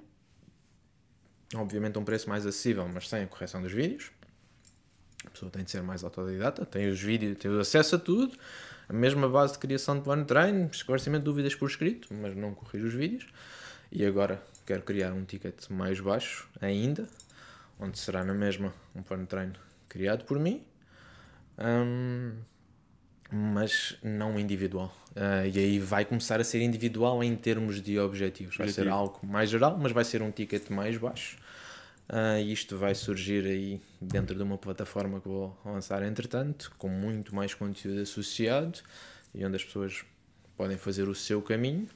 S2: obviamente um preço mais acessível, mas sem a correção dos vídeos. A pessoa tem de ser mais autodidata, tem os vídeos, tem o acesso a tudo, a mesma base de criação de plano de treino, esclarecimento de dúvidas por escrito, mas não corrijo os vídeos. E agora quero criar um ticket mais baixo ainda, onde será na mesma um plano de treino criado por mim, hum, mas não individual. Ah, e aí vai começar a ser individual em termos de objetivos. Vai ser
S1: Objetivo.
S2: algo mais geral, mas vai ser um ticket mais baixo. Uh, isto vai surgir aí dentro de uma plataforma que vou lançar entretanto, com muito mais conteúdo associado e onde as pessoas podem fazer o seu caminho.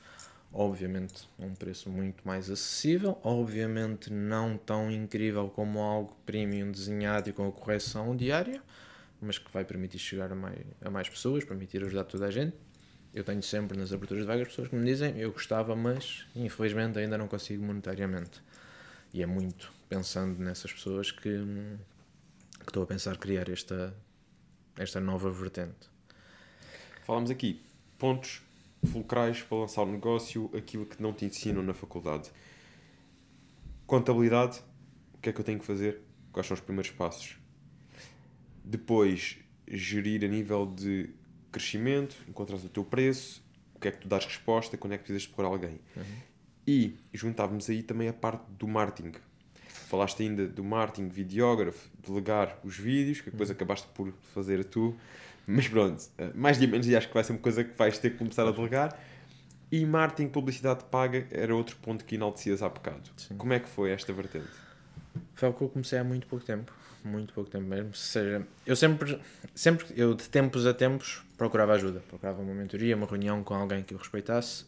S2: Obviamente, a um preço muito mais acessível, obviamente não tão incrível como algo premium desenhado e com a correção diária, mas que vai permitir chegar a mais, a mais pessoas, permitir ajudar toda a gente. Eu tenho sempre nas aberturas de vagas pessoas que me dizem eu gostava, mas infelizmente ainda não consigo monetariamente. E é muito pensando nessas pessoas que, que estou a pensar criar esta, esta nova vertente.
S1: Falamos aqui pontos fulcrais para lançar o negócio, aquilo que não te ensinam na faculdade. Contabilidade, o que é que eu tenho que fazer? Quais são os primeiros passos? Depois, gerir a nível de crescimento, encontrar o teu preço, o que é que tu dás resposta, quando é que precisas de pôr alguém. Uhum. E juntávamos aí também a parte do marketing. Falaste ainda do marketing, videógrafo, delegar os vídeos, que depois uhum. acabaste por fazer tu. Mas pronto, eh, mais dia menos dia acho que vai ser uma coisa que vais ter que começar a delegar. E marketing, publicidade paga era outro ponto que enaltecias há bocado. Sim. Como é que foi esta vertente?
S2: Foi algo que eu comecei há muito pouco tempo. Muito pouco tempo mesmo. Ou seja, eu sempre, sempre, eu de tempos a tempos procurava ajuda. Procurava uma mentoria, uma reunião com alguém que eu respeitasse.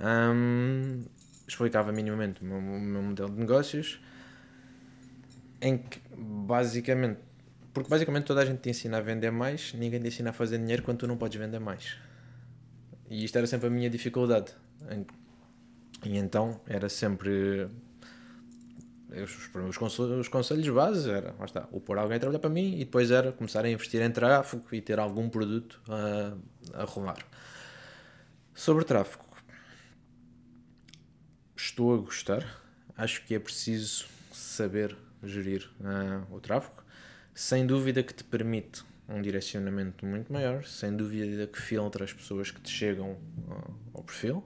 S2: Um, explicava minimamente o meu, o meu modelo de negócios. Em que basicamente porque basicamente toda a gente te ensina a vender mais, ninguém te ensina a fazer dinheiro quando tu não podes vender mais. E isto era sempre a minha dificuldade. E então era sempre. Os, os, conselhos, os conselhos era, lá está, o pôr alguém a trabalhar para mim e depois era começar a investir em tráfego e ter algum produto a, a rolar. Sobre tráfego, estou a gostar. Acho que é preciso saber gerir uh, o tráfego sem dúvida que te permite um direcionamento muito maior, sem dúvida que filtra as pessoas que te chegam ao perfil,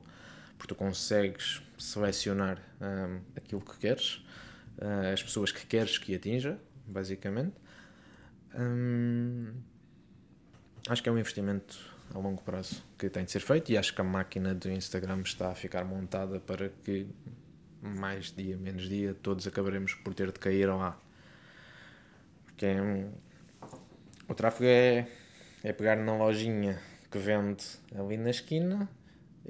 S2: porque tu consegues selecionar um, aquilo que queres, uh, as pessoas que queres que atinja, basicamente. Acho que é um investimento a longo prazo que tem de ser feito e acho que a máquina do Instagram está a ficar montada para que mais dia, menos dia, todos acabaremos por ter de cair lá que é um... O tráfego é, é pegar na lojinha que vende ali na esquina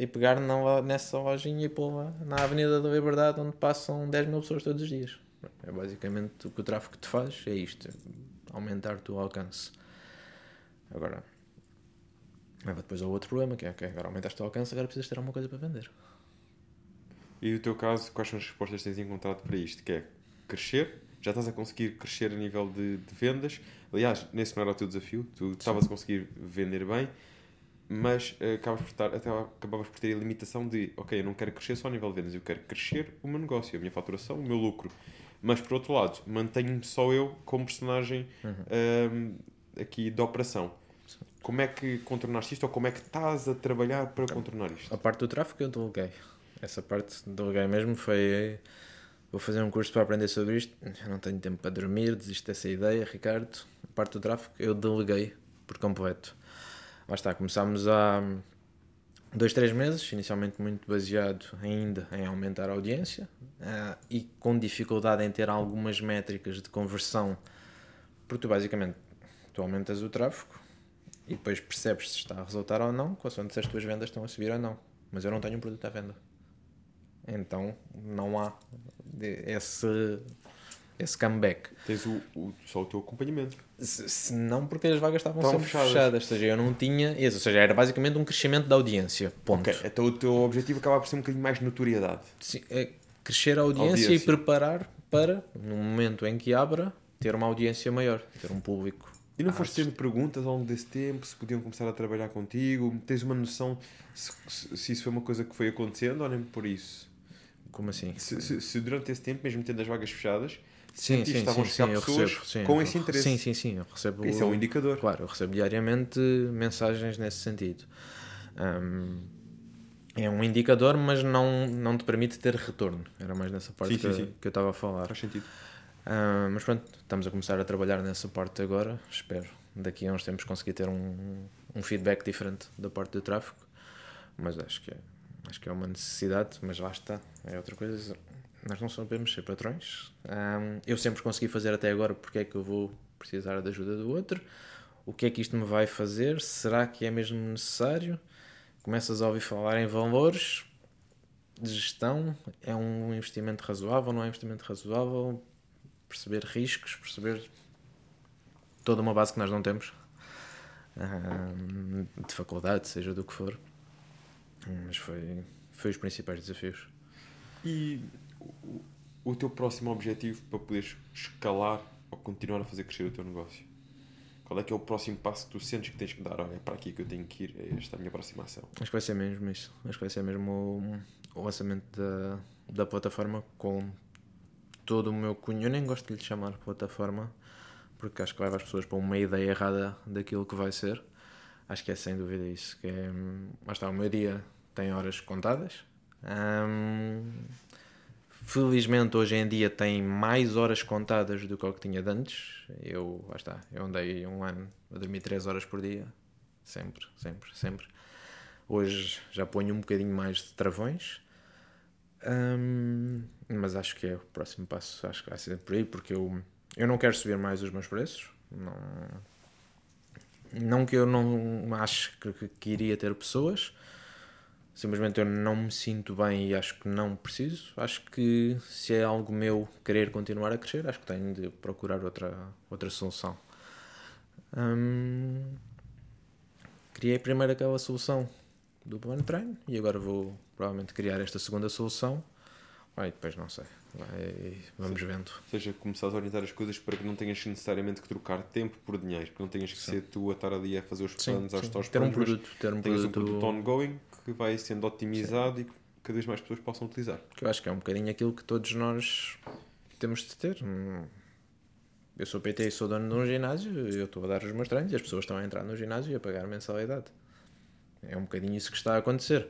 S2: e pegar na, nessa lojinha e pô-la na Avenida da Liberdade onde passam 10 mil pessoas todos os dias. É basicamente o que o tráfego te faz, é isto, aumentar o teu alcance. Agora, leva depois ao outro problema, que é que agora aumentaste o alcance, agora precisas ter alguma coisa para vender.
S1: E no teu caso, quais são as respostas que tens encontrado para isto? Que é crescer já estás a conseguir crescer a nível de, de vendas. Aliás, nesse não era o teu desafio, tu estavas a conseguir vender bem, mas uh, acabas por estar, até acabavas por ter a limitação de, ok, eu não quero crescer só a nível de vendas, eu quero crescer o meu negócio, a minha faturação, o meu lucro. Mas por outro lado, mantenho-me só eu como personagem uhum. Ehm, aqui da operação. Como é que contornaste isto ou como é que estás a trabalhar para contornar isto?
S2: A parte do tráfego eu deleguei. Essa parte deleguei mesmo foi vou fazer um curso para aprender sobre isto, eu não tenho tempo para dormir, desisto dessa ideia, Ricardo. A parte do tráfego eu deleguei por completo. Lá está, começámos há dois, três meses, inicialmente muito baseado ainda em aumentar a audiência uh, e com dificuldade em ter algumas métricas de conversão, porque tu basicamente tu aumentas o tráfego e depois percebes se está a resultar ou não, consoante se as tuas vendas estão a subir ou não. Mas eu não tenho um produto à venda. Então não há esse, esse comeback.
S1: Tens o, o, só o teu acompanhamento.
S2: Se, se não, porque as vagas estavam sempre fechadas. fechadas. Ou seja, eu não tinha isso. Ou seja, era basicamente um crescimento da audiência. Ponto.
S1: Okay. Então o teu objetivo acaba por ser um bocadinho mais de notoriedade.
S2: Sim, é crescer a audiência, audiência, e preparar para, no momento em que abra, ter uma audiência maior, ter um público.
S1: E não foste tendo perguntas ao longo desse tempo, se podiam começar a trabalhar contigo? Tens uma noção se, se isso foi uma coisa que foi acontecendo ou nem por isso?
S2: Como assim?
S1: Se, se, se, durante esse tempo, mesmo tendo as vagas fechadas,
S2: sim, sim, estavam sim, a chegar sim, pessoas recebo,
S1: com esse interesse.
S2: Sim, sim, sim. Eu recebo,
S1: Isso é um indicador.
S2: Claro, eu recebo diariamente mensagens nesse sentido. Um, é um indicador, mas não, não te permite ter retorno. Era mais nessa parte sim, que, sim, que eu estava a falar.
S1: Faz sentido.
S2: Um, mas pronto, estamos a começar a trabalhar nessa parte agora. Espero daqui a uns tempos conseguir ter um, um feedback diferente da parte do tráfego. Mas acho que é, acho que é uma necessidade, mas lá está. É outra coisa. Nós não sabemos ser patrões. Um, eu sempre consegui fazer até agora, porque é que eu vou precisar da ajuda do outro? O que é que isto me vai fazer? Será que é mesmo necessário? Começas a ouvir falar em valores de gestão. É um investimento razoável? Não é um investimento razoável? Perceber riscos, perceber toda uma base que nós não temos um, de faculdade, seja do que for. Mas foi, foi os principais desafios.
S1: E o, teu próximo objetivo para poderes escalar ou continuar a fazer crescer o teu negócio? Qual é que é o próximo passo que tu sentes que tens que dar? Olha, é para aqui que eu tenho que ir, é esta a minha próxima ação.
S2: Acho que vai ser mesmo isso. Acho que vai ser mesmo o, o lançamento da, da plataforma com todo o meu cunho. Eu nem gosto de lhe chamar plataforma, porque acho que leva as pessoas para uma ideia errada daquilo que vai ser. Acho que é sem dúvida isso. Que é, mas está, o meu dia tem horas contadas. Hum, felizmente hoje em dia tem mais horas contadas do que o que tinha de antes. Eu, lá está, eu andei um ano a dormir 3 horas por dia. Sempre, sempre, sempre. Hoje já ponho um bocadinho mais de travões. Hum, mas acho que é o próximo passo. Acho que vai ser por aí, porque eu eu não quero subir mais os meus preços. Não, não que eu não acho que, que iria ter pessoas. Simplesmente eu não me sinto bem e acho que não preciso. Acho que se é algo meu querer continuar a crescer, acho que tenho de procurar outra, outra solução. Hum, criei primeiro aquela solução do plano de treino e agora vou provavelmente criar esta segunda solução. Aí depois não sei. Vai, vamos vendo. Ou
S1: seja, começares a orientar as coisas para que não tenhas necessariamente que trocar tempo por dinheiro, que não tenhas que sim. ser tu a estar ali a fazer os planos aos teus
S2: ter um produto, ter um produto...
S1: um produto ongoing que vai sendo otimizado sim. e que cada vez mais pessoas possam utilizar.
S2: Que eu acho que é um bocadinho aquilo que todos nós temos de ter. Eu sou PT e sou dono de um ginásio, eu estou a dar os meus treinos e as pessoas estão a entrar no ginásio e a pagar mensalidade. É um bocadinho isso que está a acontecer.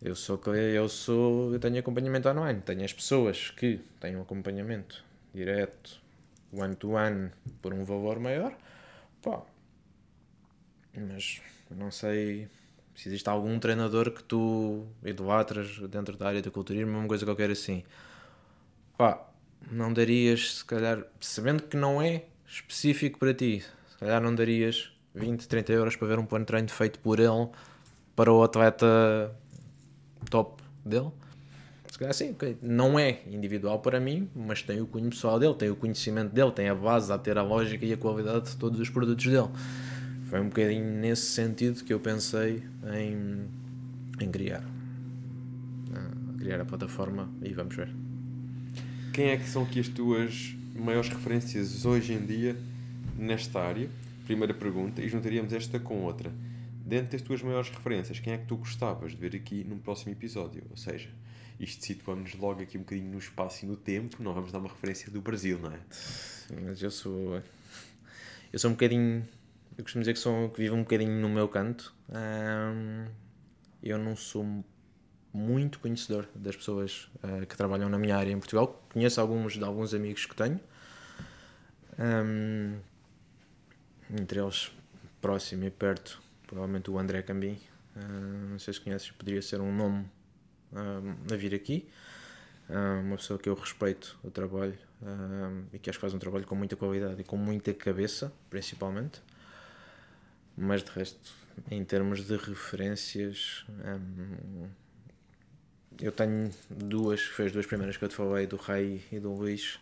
S2: Eu sou, eu sou, eu tenho acompanhamento online, tenho as pessoas que têm um acompanhamento direto, one to one, por um valor maior, pá. Mas não sei se existe algum treinador que tu idolatras dentro da área do culturismo, uma coisa qualquer assim. Pá, não darias, se calhar, sabendo que não é específico para ti, se calhar não darias 20, 30 euros para ver um plano de treino feito por ele para o atleta top dele. Se calhar sim, não é individual para mim, mas tem o cunho pessoal dele, tem o conhecimento dele, tem a base a ter a lógica e a qualidade de todos os produtos dele. Foi um bocadinho nesse sentido que eu pensei em, em criar. Uh, criar a plataforma e vamos ver.
S1: Quem é que são aqui as tuas maiores referências hoje em dia nesta área? Primeira pergunta, e juntaríamos esta com outra dentro das tuas maiores referências, quem é que tu gostavas de ver aqui num próximo episódio? Ou seja, isto situamos logo aqui um bocadinho no espaço e no tempo, não vamos dar uma referência do Brasil, não é?
S2: Mas eu sou. Eu sou um bocadinho. Eu costumo dizer que, sou, que vivo um bocadinho no meu canto. eu não sou muito conhecedor das pessoas uh, que trabalham na minha área em Portugal. Conheço alguns de alguns amigos que tenho. Um, entre eles, próximo e perto, provavelmente o André Cambim, uh, não sei se conheces, poderia ser um nome uh, a vir aqui. Uma pessoa que eu respeito o trabalho e que acho que faz um trabalho com muita qualidade e com muita cabeça, principalmente. Mas de resto, em termos de referências, um, eu tenho duas, foi as duas primeiras que eu te falei, do Rei e do Luís,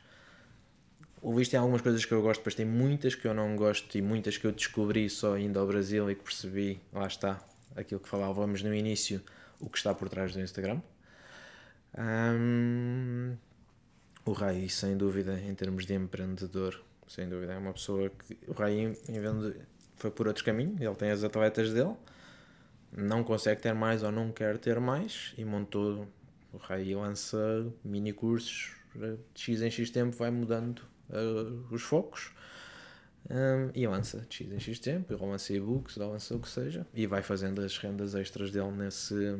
S2: o Luís tem algumas coisas que eu gosto, mas tem muitas que eu não gosto e muitas que eu descobri só indo ao Brasil e que percebi, lá está, aquilo que falávamos no início, o que está por trás do Instagram. Um, o Rai, sem dúvida, em termos de empreendedor, sem dúvida, é uma pessoa que. O Rai foi por outros caminhos, ele tem as atletas dele, não consegue ter mais ou não quer ter mais e montou. O Rai lança mini cursos, de X em X tempo vai mudando uh, os focos um, e lança de X em X tempo, ele lança e-books, ele lança o que seja, e vai fazendo as rendas extras dele nesse,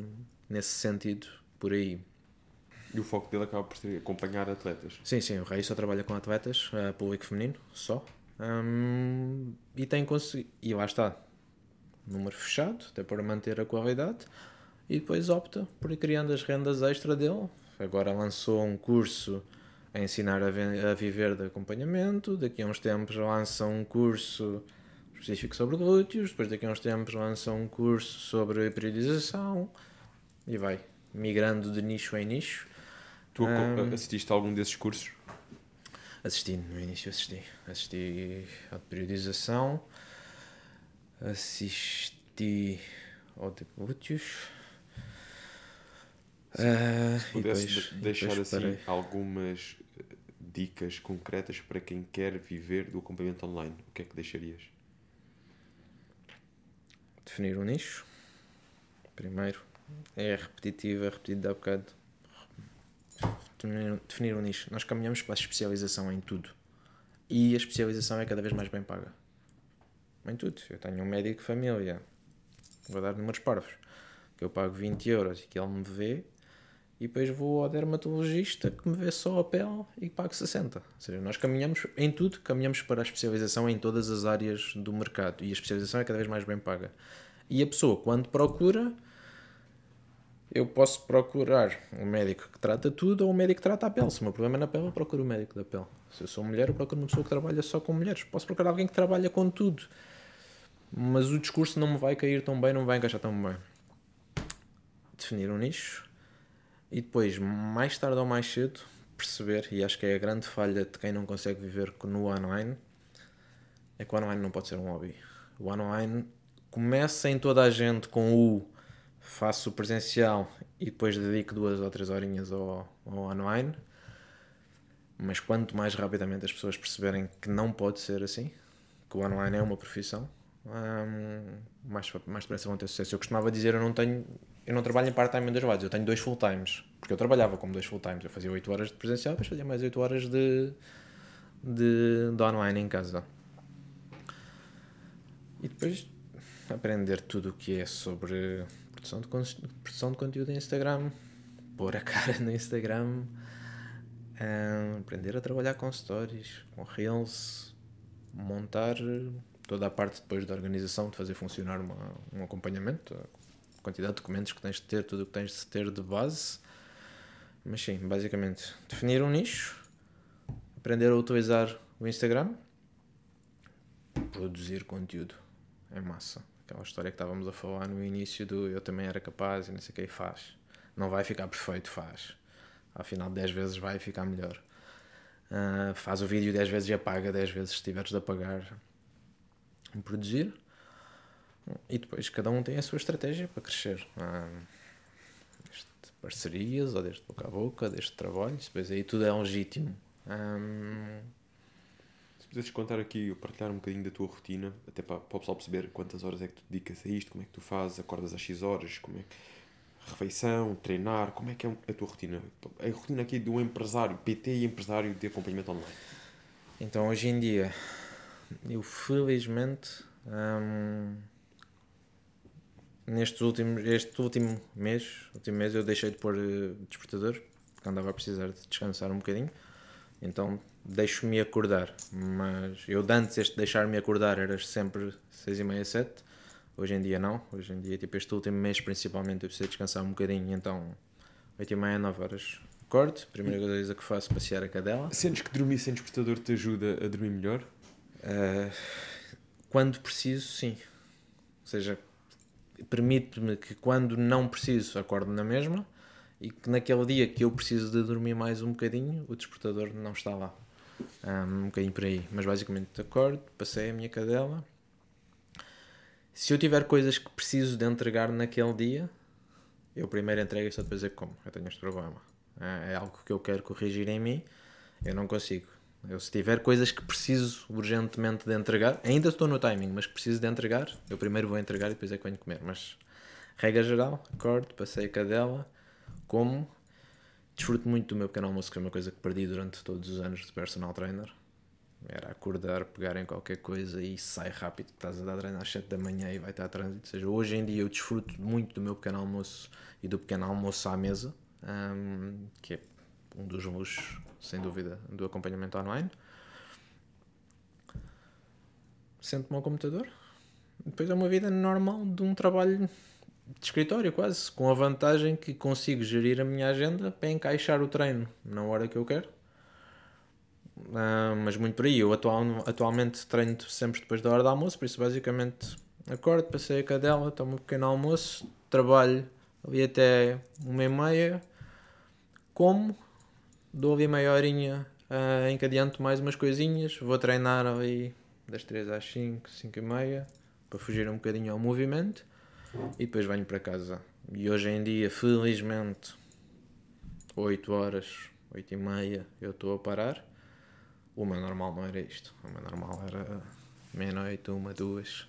S2: nesse sentido, por aí.
S1: E o foco dele acaba por ser acompanhar atletas?
S2: Sim, sim, o Rei só trabalha com atletas, uh, público feminino, só. Um, e tem conseguido, e lá está, número fechado, até para manter a qualidade, e depois opta por ir criando as rendas extra dele, agora lançou um curso a ensinar a, a viver de acompanhamento, daqui a uns tempos lança um curso específico sobre glúteos, depois daqui a uns tempos lança um curso sobre periodização e vai migrando de nicho em nicho.
S1: Tu
S2: Ahm.
S1: assististe a algum desses cursos?
S2: Assisti, no início assisti. Assisti à periodização, assisti ao de glúteos. ah,
S1: Se pudesse
S2: depois-
S1: de- deixar
S2: depois
S1: assim algumas eh, dicas concretas para quem quer viver do acompanhamento online, o que é que deixarias?
S2: Definir um nicho. Primeiro. É repetitivo, é repetido há bocado. Definir, definir um nicho. Nós caminhamos para a especialização em tudo. E a especialização é cada vez mais bem paga. Em tudo. Eu tenho um médico família. Vou dar números parvos. Que eu pago 20 euros e que ele me vê. E depois vou ao dermatologista que me vê só a pele e pago 60. Ou seja, nós caminhamos em tudo, caminhamos para a especialização em todas as áreas do mercado. E a especialização é cada vez mais bem paga. E a pessoa, quando procura, eu posso procurar um médico que trata tudo ou um médico que trata a pele. Se o meu problema é na pele, eu procuro o médico da pele. Se eu sou mulher, eu procuro uma pessoa que trabalha só com mulheres. Posso procurar alguém que trabalha com tudo. Mas o discurso não me vai cair tão bem, não me vai encaixar tão bem. Definir um nicho e depois, mais tarde ou mais cedo, perceber, e acho que é a grande falha de quem não consegue viver no online, é que o online não pode ser um hobby. O online começa em toda a gente com o faço o presencial e depois dedico duas ou três horinhas ao, ao online. Mas quanto mais rapidamente as pessoas perceberem que não pode ser assim, que o online é uma profissão, hum, mais, mais depressa vão ter sucesso. Eu costumava dizer, eu não tenho, eu não trabalho em part-time em dois lados, eu tenho dois full-times, porque eu trabalhava como dois full-times, eu fazia 8 horas de presencial, depois fazia mais 8 horas de, de, de online em casa. E depois aprender tudo o que é sobre produção de, produção de conteúdo em Instagram, pôr a cara no Instagram, ah, aprender a trabalhar com stories, com reels, montar toda a parte depois da organização, de fazer funcionar uma- um acompanhamento, a quantidade de documentos que tens de ter, tudo o que tens de ter de base. Mas sim, basicamente, definir um nicho, aprender a utilizar o Instagram, produzir conteúdo. É massa. Aquela história que estávamos a falar no início do eu também era capaz e não sei o que faz. Não vai ficar perfeito, faz. Ao final de 10 vezes vai ficar melhor. Ah, faz o vídeo 10 vezes e apaga 10 vezes se tiveres de apagar. Produzir. E depois cada um tem a sua estratégia para crescer. Ah, desde parcerias, ou desde boca a boca, desde trabalhos, depois aí tudo é legítimo. Ah,
S1: Se pudesses contar aqui, partilhar um bocadinho da tua rotina, até para, para o pessoal perceber quantas horas é que tu dedicas a isto, como é que tu fazes, acordas às X horas, como é que... refeição, treinar, como é que é a tua rotina? A rotina aqui do empresário, PT e empresário de acompanhamento online.
S2: Então hoje em dia, eu felizmente hum, nestes últimos, este último mês, último mês eu deixei de pôr eh, despertador, porque andava a precisar de descansar um bocadinho. Então deixo-me acordar, mas eu de antes este deixar-me acordar era sempre seis e meia, sete. Hoje em dia não, hoje em dia tipo este último mês principalmente eu preciso descansar um bocadinho, então oito e meia, nove horas acordo, primeira coisa que faço passear a cadela.
S1: Sentes que dormir sem despertador te ajuda a dormir melhor?
S2: Uh, quando preciso, sim. Ou seja, permite-me que quando não preciso, acorde na mesma e que naquele dia que eu preciso de dormir mais um bocadinho, o despertador não está lá. Um, um bocadinho por aí. Mas basicamente acordo, passei a minha cadela. Se eu tiver coisas que preciso de entregar naquele dia, eu primeiro entrego e só depois é como. Eu tenho este problema. É é algo que eu quero corrigir em mim, eu não consigo. Eu, se tiver coisas que preciso urgentemente de entregar, ainda estou no timing, mas que preciso de entregar, eu primeiro vou entregar e depois é que venho comer. Mas, regra geral, acordo, passei a cadela, como, desfruto muito do meu pequeno almoço, que é uma coisa que perdi durante todos os anos de personal trainer. Era acordar, pegar em qualquer coisa e sai rápido, que estás a dar treino às 7 da manhã e vai estar a trânsito. Ou seja, hoje em dia eu desfruto muito do meu pequeno almoço e do pequeno almoço à mesa, hum, que é um dos luxos, sem dúvida, do acompanhamento online. Sento-me ao computador. Depois é uma vida normal de um trabalho de escritório quase, com a vantagem que consigo gerir a minha agenda para encaixar o treino na hora que eu quero. Ah, mas muito por aí, eu atual, atualmente treino sempre depois da hora do almoço, por isso basicamente acordo, passei a cadela, tomo um pequeno almoço, trabalho ali até uma e meia, como, dou ali meia horinha uh, encadeando mais umas coisinhas, vou treinar ali das 3 às 5, 5 e meia, para fugir um bocadinho ao movimento, e depois venho para casa. E hoje em dia, felizmente, 8 horas, 8 e meia, eu estou a parar. O meu normal não era isto. O meu normal era meia-noite, uma, duas.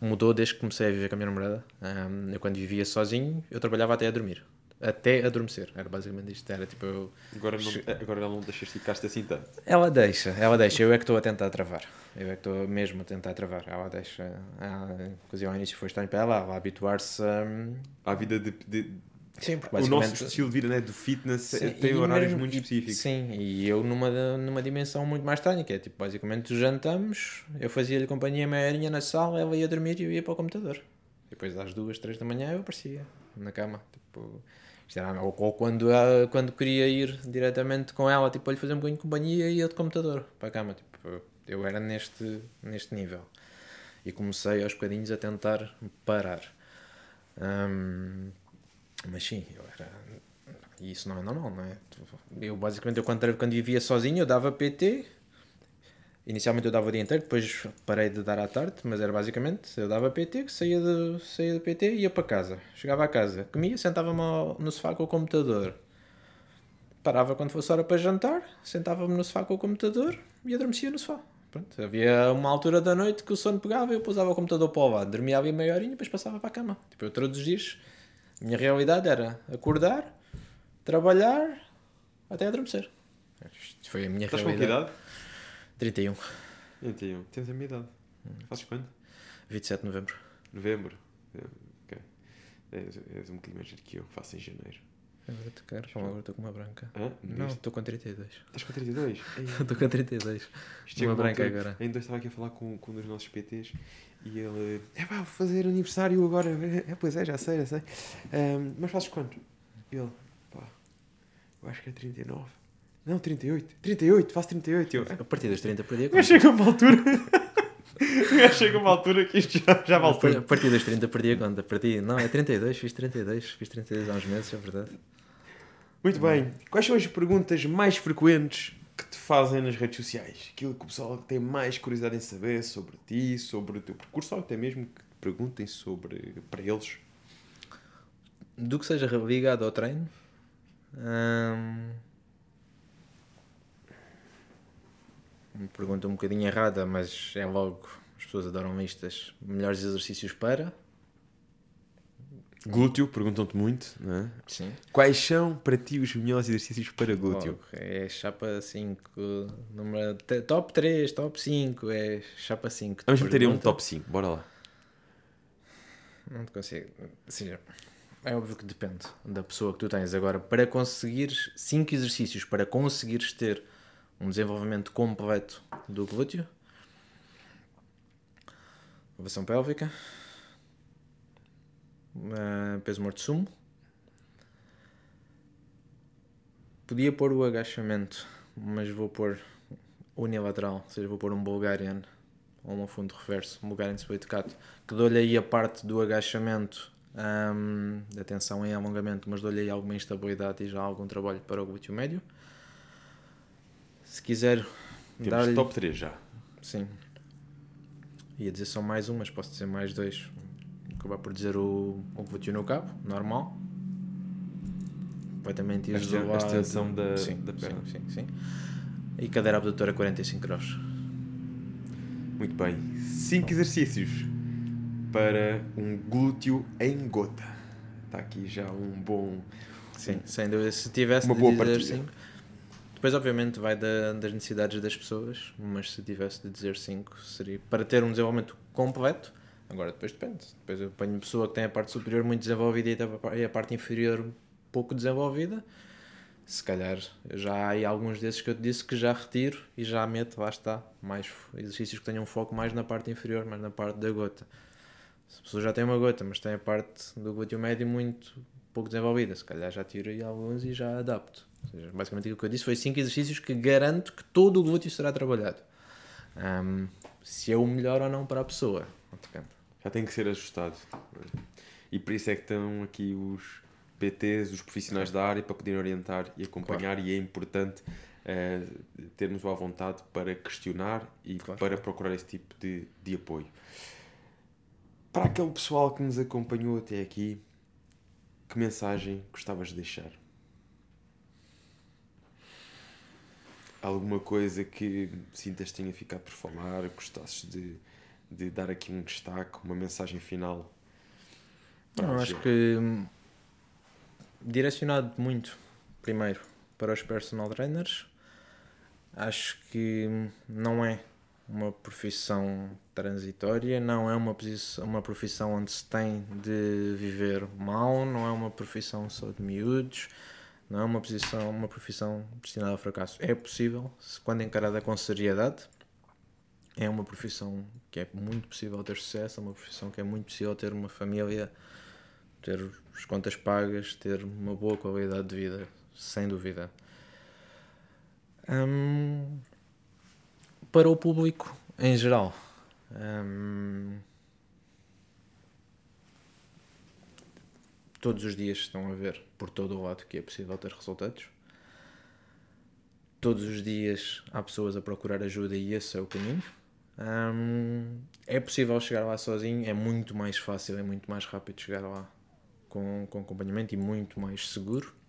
S2: Mudou desde que comecei a viver com a minha namorada. Um, eu quando vivia sozinho, eu trabalhava até a dormir até adormecer. Era basicamente isto. Era tipo eu...
S1: Agora, não, agora ela não deixa esticar-te assim tanto.
S2: Ela deixa, ela deixa. Eu é que estou a tentar travar. Eu é que estou mesmo a tentar travar. Ela deixa. Ela, inclusive ao início foi estranho para ela, ela habituar-se a...
S1: à vida de, de...
S2: Sim, porque
S1: o nosso estilo de vida né, do fitness sim, tem horários mesmo, muito específicos.
S2: Sim, e eu numa, numa dimensão muito mais estranha, que é tipo, basicamente jantamos, eu fazia-lhe companhia meia horinha na sala, ela ia dormir e eu ia para o computador. E depois às duas, três da manhã eu aparecia na cama. Tipo, ou, ou quando, uh, quando queria ir diretamente com ela, tipo, para lhe fazer um bocadinho de companhia, ia de computador para a cama. Tipo, eu era neste, neste nível. E comecei aos bocadinhos a tentar parar. Um, mas sim, eu era. E isso não é normal, não é? Eu basicamente, eu quando, quando vivia sozinho, eu dava PT, Inicialmente eu dava o dia inteiro, depois parei de dar à tarde, mas era basicamente, eu dava PT, saía do, saía do PT e ia para casa. Chegava a casa, comia, sentava-me no sofá com o computador. Parava quando fosse hora para jantar, sentava-me no sofá com o computador e adormecia no sofá. Pronto, havia uma altura da noite que o sono pegava e eu pousava o computador para o lado, dormia ali meia horinha e depois passava para a cama. Tipo, eu todos os dias, a minha realidade era acordar, trabalhar, até adormecer. Isto foi a minha
S1: Estás
S2: realidade.
S1: Com que idade?
S2: 31.
S1: 31. Tens a minha idade. Hum. Fazes quando?
S2: 27 de novembro.
S1: Novembro? Ok. És, és um bocadinho mais que eu. Faço em janeiro.
S2: Agora estou quero, agora estou com uma branca.
S1: Hã?
S2: Não, estou com 32.
S1: Estás com 32?
S2: Estou com 32. Isto uma branca agora.
S1: Ainda estava aqui a falar com, com um dos nossos PTs e ele. É pá, vou fazer aniversário agora. É, pois é, já sei, já sei. Um, mas fazes quanto? Ele, pá, eu acho que é 39. Não, 38. 38, faço 38. Eu,
S2: a partir dos 30 perdi a
S1: conta. chega uma altura. chega uma altura que isto já, já vale
S2: tudo. A partir dos 30 perdi a conta. Perdi. Não, é 32, fiz 32. Fiz 32 há uns meses, é verdade.
S1: Muito bem. Quais são as perguntas mais frequentes que te fazem nas redes sociais? Aquilo que o pessoal tem mais curiosidade em saber sobre ti, sobre o teu percurso, ou até mesmo que perguntem sobre para eles?
S2: Do que seja ligado ao treino. Hum uma pergunta um bocadinho errada, mas é logo, as pessoas adoram listas. Melhores exercícios para?
S1: Glúteo, perguntam-te muito, não é?
S2: Sim.
S1: Quais são para ti os melhores exercícios para glúteo?
S2: Oh, é chapa 5, número, top 3, top 5, é chapa 5.
S1: Vamos meter um top 5, bora lá.
S2: Não te consigo. Seja, é óbvio que depende da pessoa que tu tens. Agora, para conseguires 5 exercícios, para conseguires ter um desenvolvimento completo do glúteo. Elevação pélvica. Uh, peso morto sumo. Podia pôr o agachamento, mas vou pôr unilateral, ou seja, vou pôr um Bulgarian ou um fundo reverso, um Bulgarian split cut, que dou-lhe aí a parte do agachamento, um, da tensão em alongamento, mas dou-lhe aí alguma instabilidade e já algum trabalho para o glúteo médio. Se quiser
S1: dar top 3 já.
S2: Sim. Ia dizer só mais um, mas posso dizer mais dois. Acabar por dizer o, o glúteo no cabo, normal. Completamente isolado.
S1: A extensão da, sim, da perna.
S2: Sim, sim, sim. E cadeira abdutora 45 graus.
S1: Muito bem. 5 exercícios para um glúteo em gota. Está aqui já um bom.
S2: Sim, sem dúvida. Se tivesse uma boa dizer cinco, depois, obviamente, vai da, das necessidades das pessoas, mas se tivesse de dizer 5, seria para ter um desenvolvimento completo. Agora, depois depende. Depois eu ponho pessoa que tem a parte superior muito desenvolvida e a parte inferior pouco desenvolvida. Se calhar já há aí alguns desses que eu te disse que já retiro e já meto, lá está, mais exercícios que tenham foco mais na parte inferior, mais na parte da gota. Se a pessoa já tem uma gota, mas tem a parte do glúteo médio muito pouco desenvolvida, se calhar já tiro aí alguns e já adapto. Seja, basicamente aquilo que eu disse foi 5 exercícios que garanto que todo o glúteo será trabalhado. Um, se é o melhor ou não para a pessoa.
S1: Já tem que ser ajustado. E por isso é que estão aqui os PTs, os profissionais da área, para poderem orientar e acompanhar, claro. e é importante uh, termos a vontade para questionar e claro. para procurar esse tipo de, de apoio. Para aquele pessoal que nos acompanhou até aqui, que mensagem gostavas de deixar? Alguma coisa que sintas tenha ficado por falar, gostasses de, de dar aqui um destaque, uma mensagem final?
S2: Não, acho que hum, direcionado muito, primeiro, para os personal trainers, acho que hum, não é uma profissão transitória, não é uma, posição, uma profissão onde se tem de viver mal, não é uma profissão só de miúdos, não é uma, posição, uma profissão destinada ao fracasso. É possível, quando encarada com seriedade, é uma profissão que é muito possível ter sucesso, é uma profissão que é muito possível ter uma família, ter as contas pagas, ter uma boa qualidade de vida, sem dúvida. Hum, para o público em geral. Hum, todos os dias estão a ver por todo o lado que é possível ter resultados. Todos os dias há pessoas a procurar ajuda e esse é o caminho. É possível chegar lá sozinho, é muito mais fácil, é muito mais rápido chegar lá com, com acompanhamento e muito mais seguro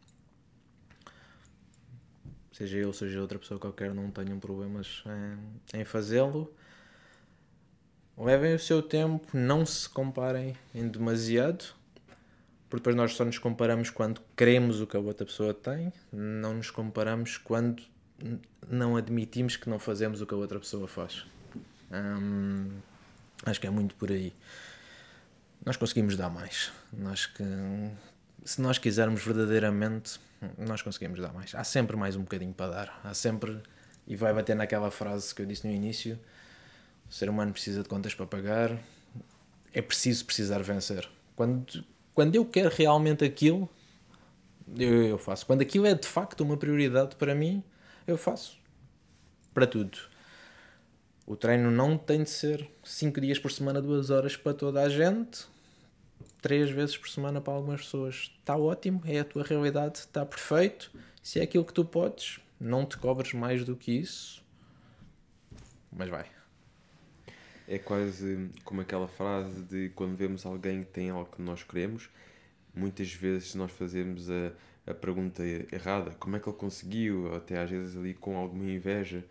S2: seja eu, seja outra pessoa qualquer, não tenham problemas em, em fazê-lo. Levem o seu tempo, não se comparem em demasiado, porque depois nós só nos comparamos quando queremos o que a outra pessoa tem, não nos comparamos quando não admitimos que não fazemos o que a outra pessoa faz. Hum, acho que é muito por aí. Nós conseguimos dar mais. Acho que se nós quisermos verdadeiramente nós conseguimos dar mais. Há sempre mais um bocadinho para dar. Há sempre. E vai bater naquela frase que eu disse no início: o ser humano precisa de contas para pagar, é preciso precisar vencer. Quando, quando eu quero realmente aquilo, eu, eu faço. Quando aquilo é de facto uma prioridade para mim, eu faço. Para tudo. O treino não tem de ser 5 dias por semana, 2 horas para toda a gente três vezes por semana para algumas pessoas. Está ótimo, é a tua realidade, está perfeito. Se é aquilo que tu podes, não te cobres mais do que isso. Mas vai.
S1: É quase como aquela frase de quando vemos alguém que tem algo que nós queremos, muitas vezes nós fazemos a, a pergunta errada: como é que ele conseguiu? Até às vezes ali com alguma inveja,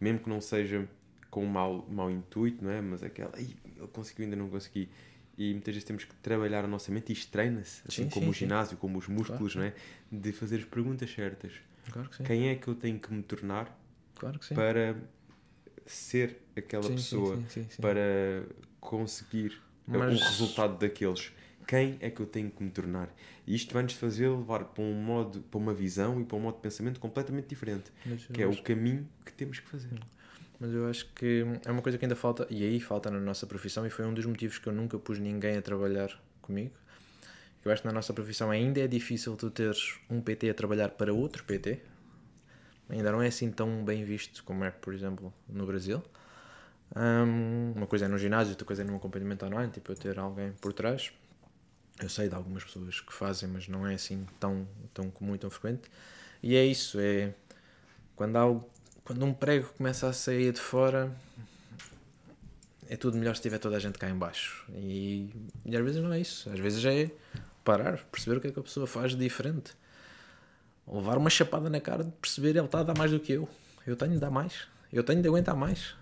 S1: mesmo que não seja com um mau, mau intuito, não é? Mas aquela, ele conseguiu, ainda não consegui e muitas vezes temos que trabalhar a nossa mente e isto treina-se, assim sim, como sim, o ginásio, sim. como os músculos, claro, não é? De fazer as perguntas certas.
S2: Claro que sim.
S1: Quem é que eu tenho que me tornar
S2: claro que
S1: para ser aquela pessoa, para conseguir Mas... o resultado daqueles? Quem é que eu tenho que me tornar? E isto vai-nos fazer levar para um modo, para uma visão e para um modo de pensamento completamente diferente, que é o caminho que temos que fazer.
S2: Mas eu acho que é uma coisa que ainda falta, e aí falta na nossa profissão, e foi um dos motivos que eu nunca pus ninguém a trabalhar comigo. Eu acho que na nossa profissão ainda é difícil tu teres um PT a trabalhar para outro PT. Ainda não é assim tão bem visto como é, por exemplo, no Brasil. Um, uma coisa é no ginásio, outra coisa é num acompanhamento online, tipo eu ter alguém por trás. Eu sei de algumas pessoas que fazem, mas não é assim tão, tão comum tão frequente. E é isso, é quando algo quando um prego começa a sair de fora, é tudo melhor se tiver toda a gente cá embaixo. E, e às vezes não é isso. Às vezes é parar, perceber o que é que a pessoa faz de diferente. Levar uma chapada na cara de perceber ele está a dar mais do que eu. Eu tenho de dar mais. Eu tenho de aguentar mais.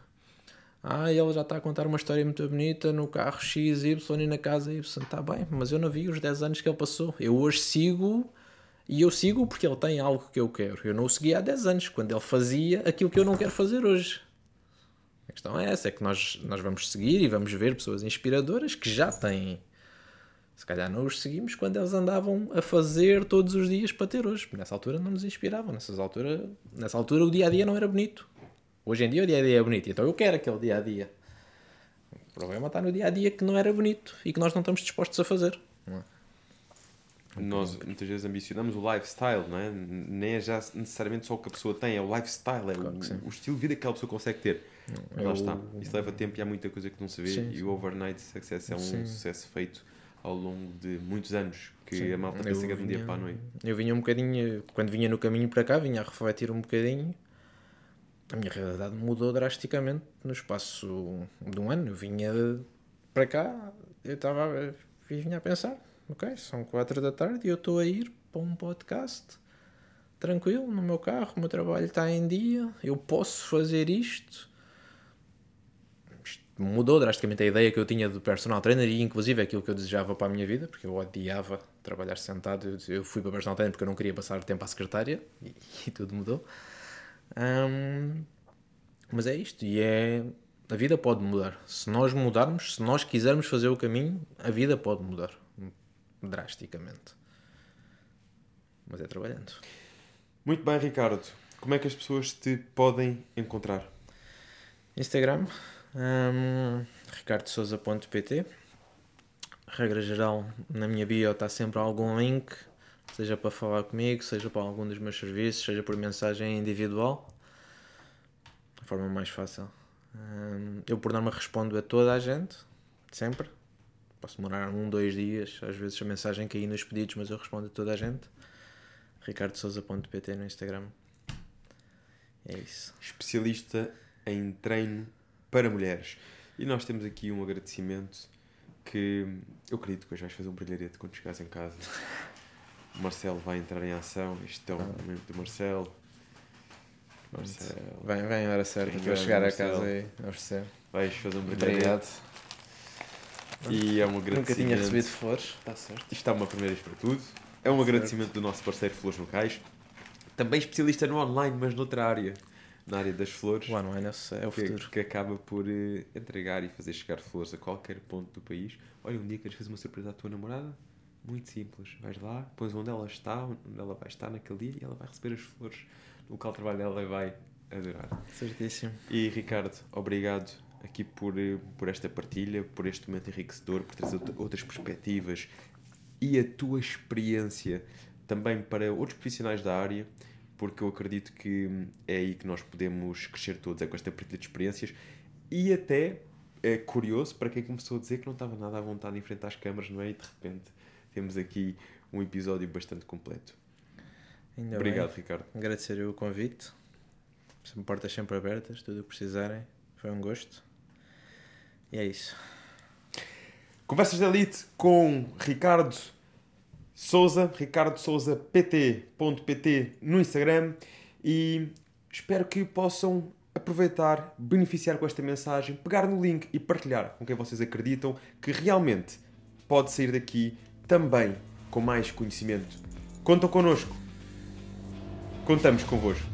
S2: Ah, ele já está a contar uma história muito bonita no carro X, e na casa Y. Está bem, mas eu não vi os 10 anos que ele passou. Eu hoje sigo e eu sigo porque ele tem algo que eu quero. Eu não o segui há 10 anos, quando ele fazia aquilo que eu não quero fazer hoje. A questão é essa: é que nós, nós vamos seguir e vamos ver pessoas inspiradoras que já têm. Se calhar não os seguimos quando eles andavam a fazer todos os dias para ter hoje. Nessa altura não nos inspiravam. Nessas altura, nessa altura o dia a dia não era bonito. Hoje em dia o dia a dia é bonito. Então eu quero aquele dia a dia. O problema está no dia a dia que não era bonito e que nós não estamos dispostos a fazer. Não é?
S1: Nós muitas vezes ambicionamos o lifestyle, não é? Nem é já necessariamente só o que a pessoa tem, é o lifestyle, é
S2: Claro
S1: o, o estilo de vida que aquela pessoa consegue ter.
S2: É
S1: Lá
S2: o-
S1: está. Isso leva tempo e há muita coisa que não se vê.
S2: Sim,
S1: e
S2: sim.
S1: o overnight success é um
S2: Sim.
S1: sucesso feito ao longo de muitos anos que
S2: Sim.
S1: a malta pensa que é de um dia
S2: vinha-
S1: para a noite.
S2: Eu vinha um bocadinho, quando vinha no caminho para cá, vinha a refletir um bocadinho. A minha realidade mudou drasticamente no espaço de um ano. Eu vinha para cá, eu estava a- vinha a pensar: ok, são quatro da tarde e eu estou a ir para um podcast tranquilo no meu carro, o meu trabalho está em dia, eu posso fazer isto. Mudou drasticamente a ideia que eu tinha do personal trainer e inclusive aquilo que eu desejava para a minha vida, porque eu odiava trabalhar sentado. Eu- fui para personal trainer porque eu não queria passar tempo à secretária e, e tudo mudou. Ahm, mas é isto, e é. A vida pode mudar. Se nós mudarmos, se nós quisermos fazer o caminho, a vida pode mudar drasticamente. Mas é trabalhando.
S1: Muito bem, Ricardo. Como é que as pessoas te podem encontrar?
S2: Instagram, hum, ricardosouza.pt. Regra geral, na minha bio está sempre algum link, seja para falar comigo, seja para algum dos meus serviços, seja por mensagem individual. A forma mais fácil. Hum, eu, por norma, respondo a toda a gente, sempre. Posso demorar um, dois dias, às vezes a mensagem cair nos pedidos, mas eu respondo a toda a gente. ricardosouza.pt no Instagram. É isso.
S1: Especialista em treino para mulheres. E nós temos aqui um agradecimento que eu acredito que hoje vais fazer um brilharete quando chegares em casa. O Marcelo vai entrar em ação. Isto é o momento do Marcelo. Marcelo,
S2: Vem, vem hora certa para eu chegar a casa e oferecer.
S1: vais fazer um brilharete.
S2: Obrigado.
S1: E é um agradecimento.
S2: Nunca tinha recebido flores. Está certo.
S1: Isto é uma primeira vez para tudo. É um agradecimento do nosso parceiro Flores Locais. Também especialista no online, mas noutra área. Na área das flores.
S2: O online é o- é o
S1: que,
S2: futuro.
S1: que acaba por eh, entregar e fazer chegar flores a qualquer ponto do país. Olha, um dia queres fazer uma surpresa à tua namorada? Muito simples. Vais lá, pões onde ela está, onde ela vai estar naquele dia e ela vai receber as flores no local de trabalho dela e vai adorar.
S2: Certíssimo.
S1: E Ricardo, obrigado aqui por, eh, por esta partilha, por este momento enriquecedor, por trazer outra- outras perspectivas e a tua experiência também para outros profissionais da área, porque eu acredito que é aí que nós podemos crescer todos, é com esta partilha de experiências e até é curioso para quem começou a dizer que não estava nada à vontade em frente às câmaras, não é? E de repente temos aqui um episódio bastante completo.
S2: Ainda
S1: Obrigado,
S2: bem.
S1: Ricardo.
S2: Agradecer o convite. Portas sempre abertas, tudo o que precisarem. Foi um gosto. E é isso.
S1: Conversas de Elite com Ricardo Souza, Ricardo Souza pt.pt no Instagram e espero que possam aproveitar, beneficiar com esta mensagem, pegar no link e partilhar com quem vocês acreditam que realmente pode sair daqui também com mais conhecimento. Contam connosco. Contamos convosco.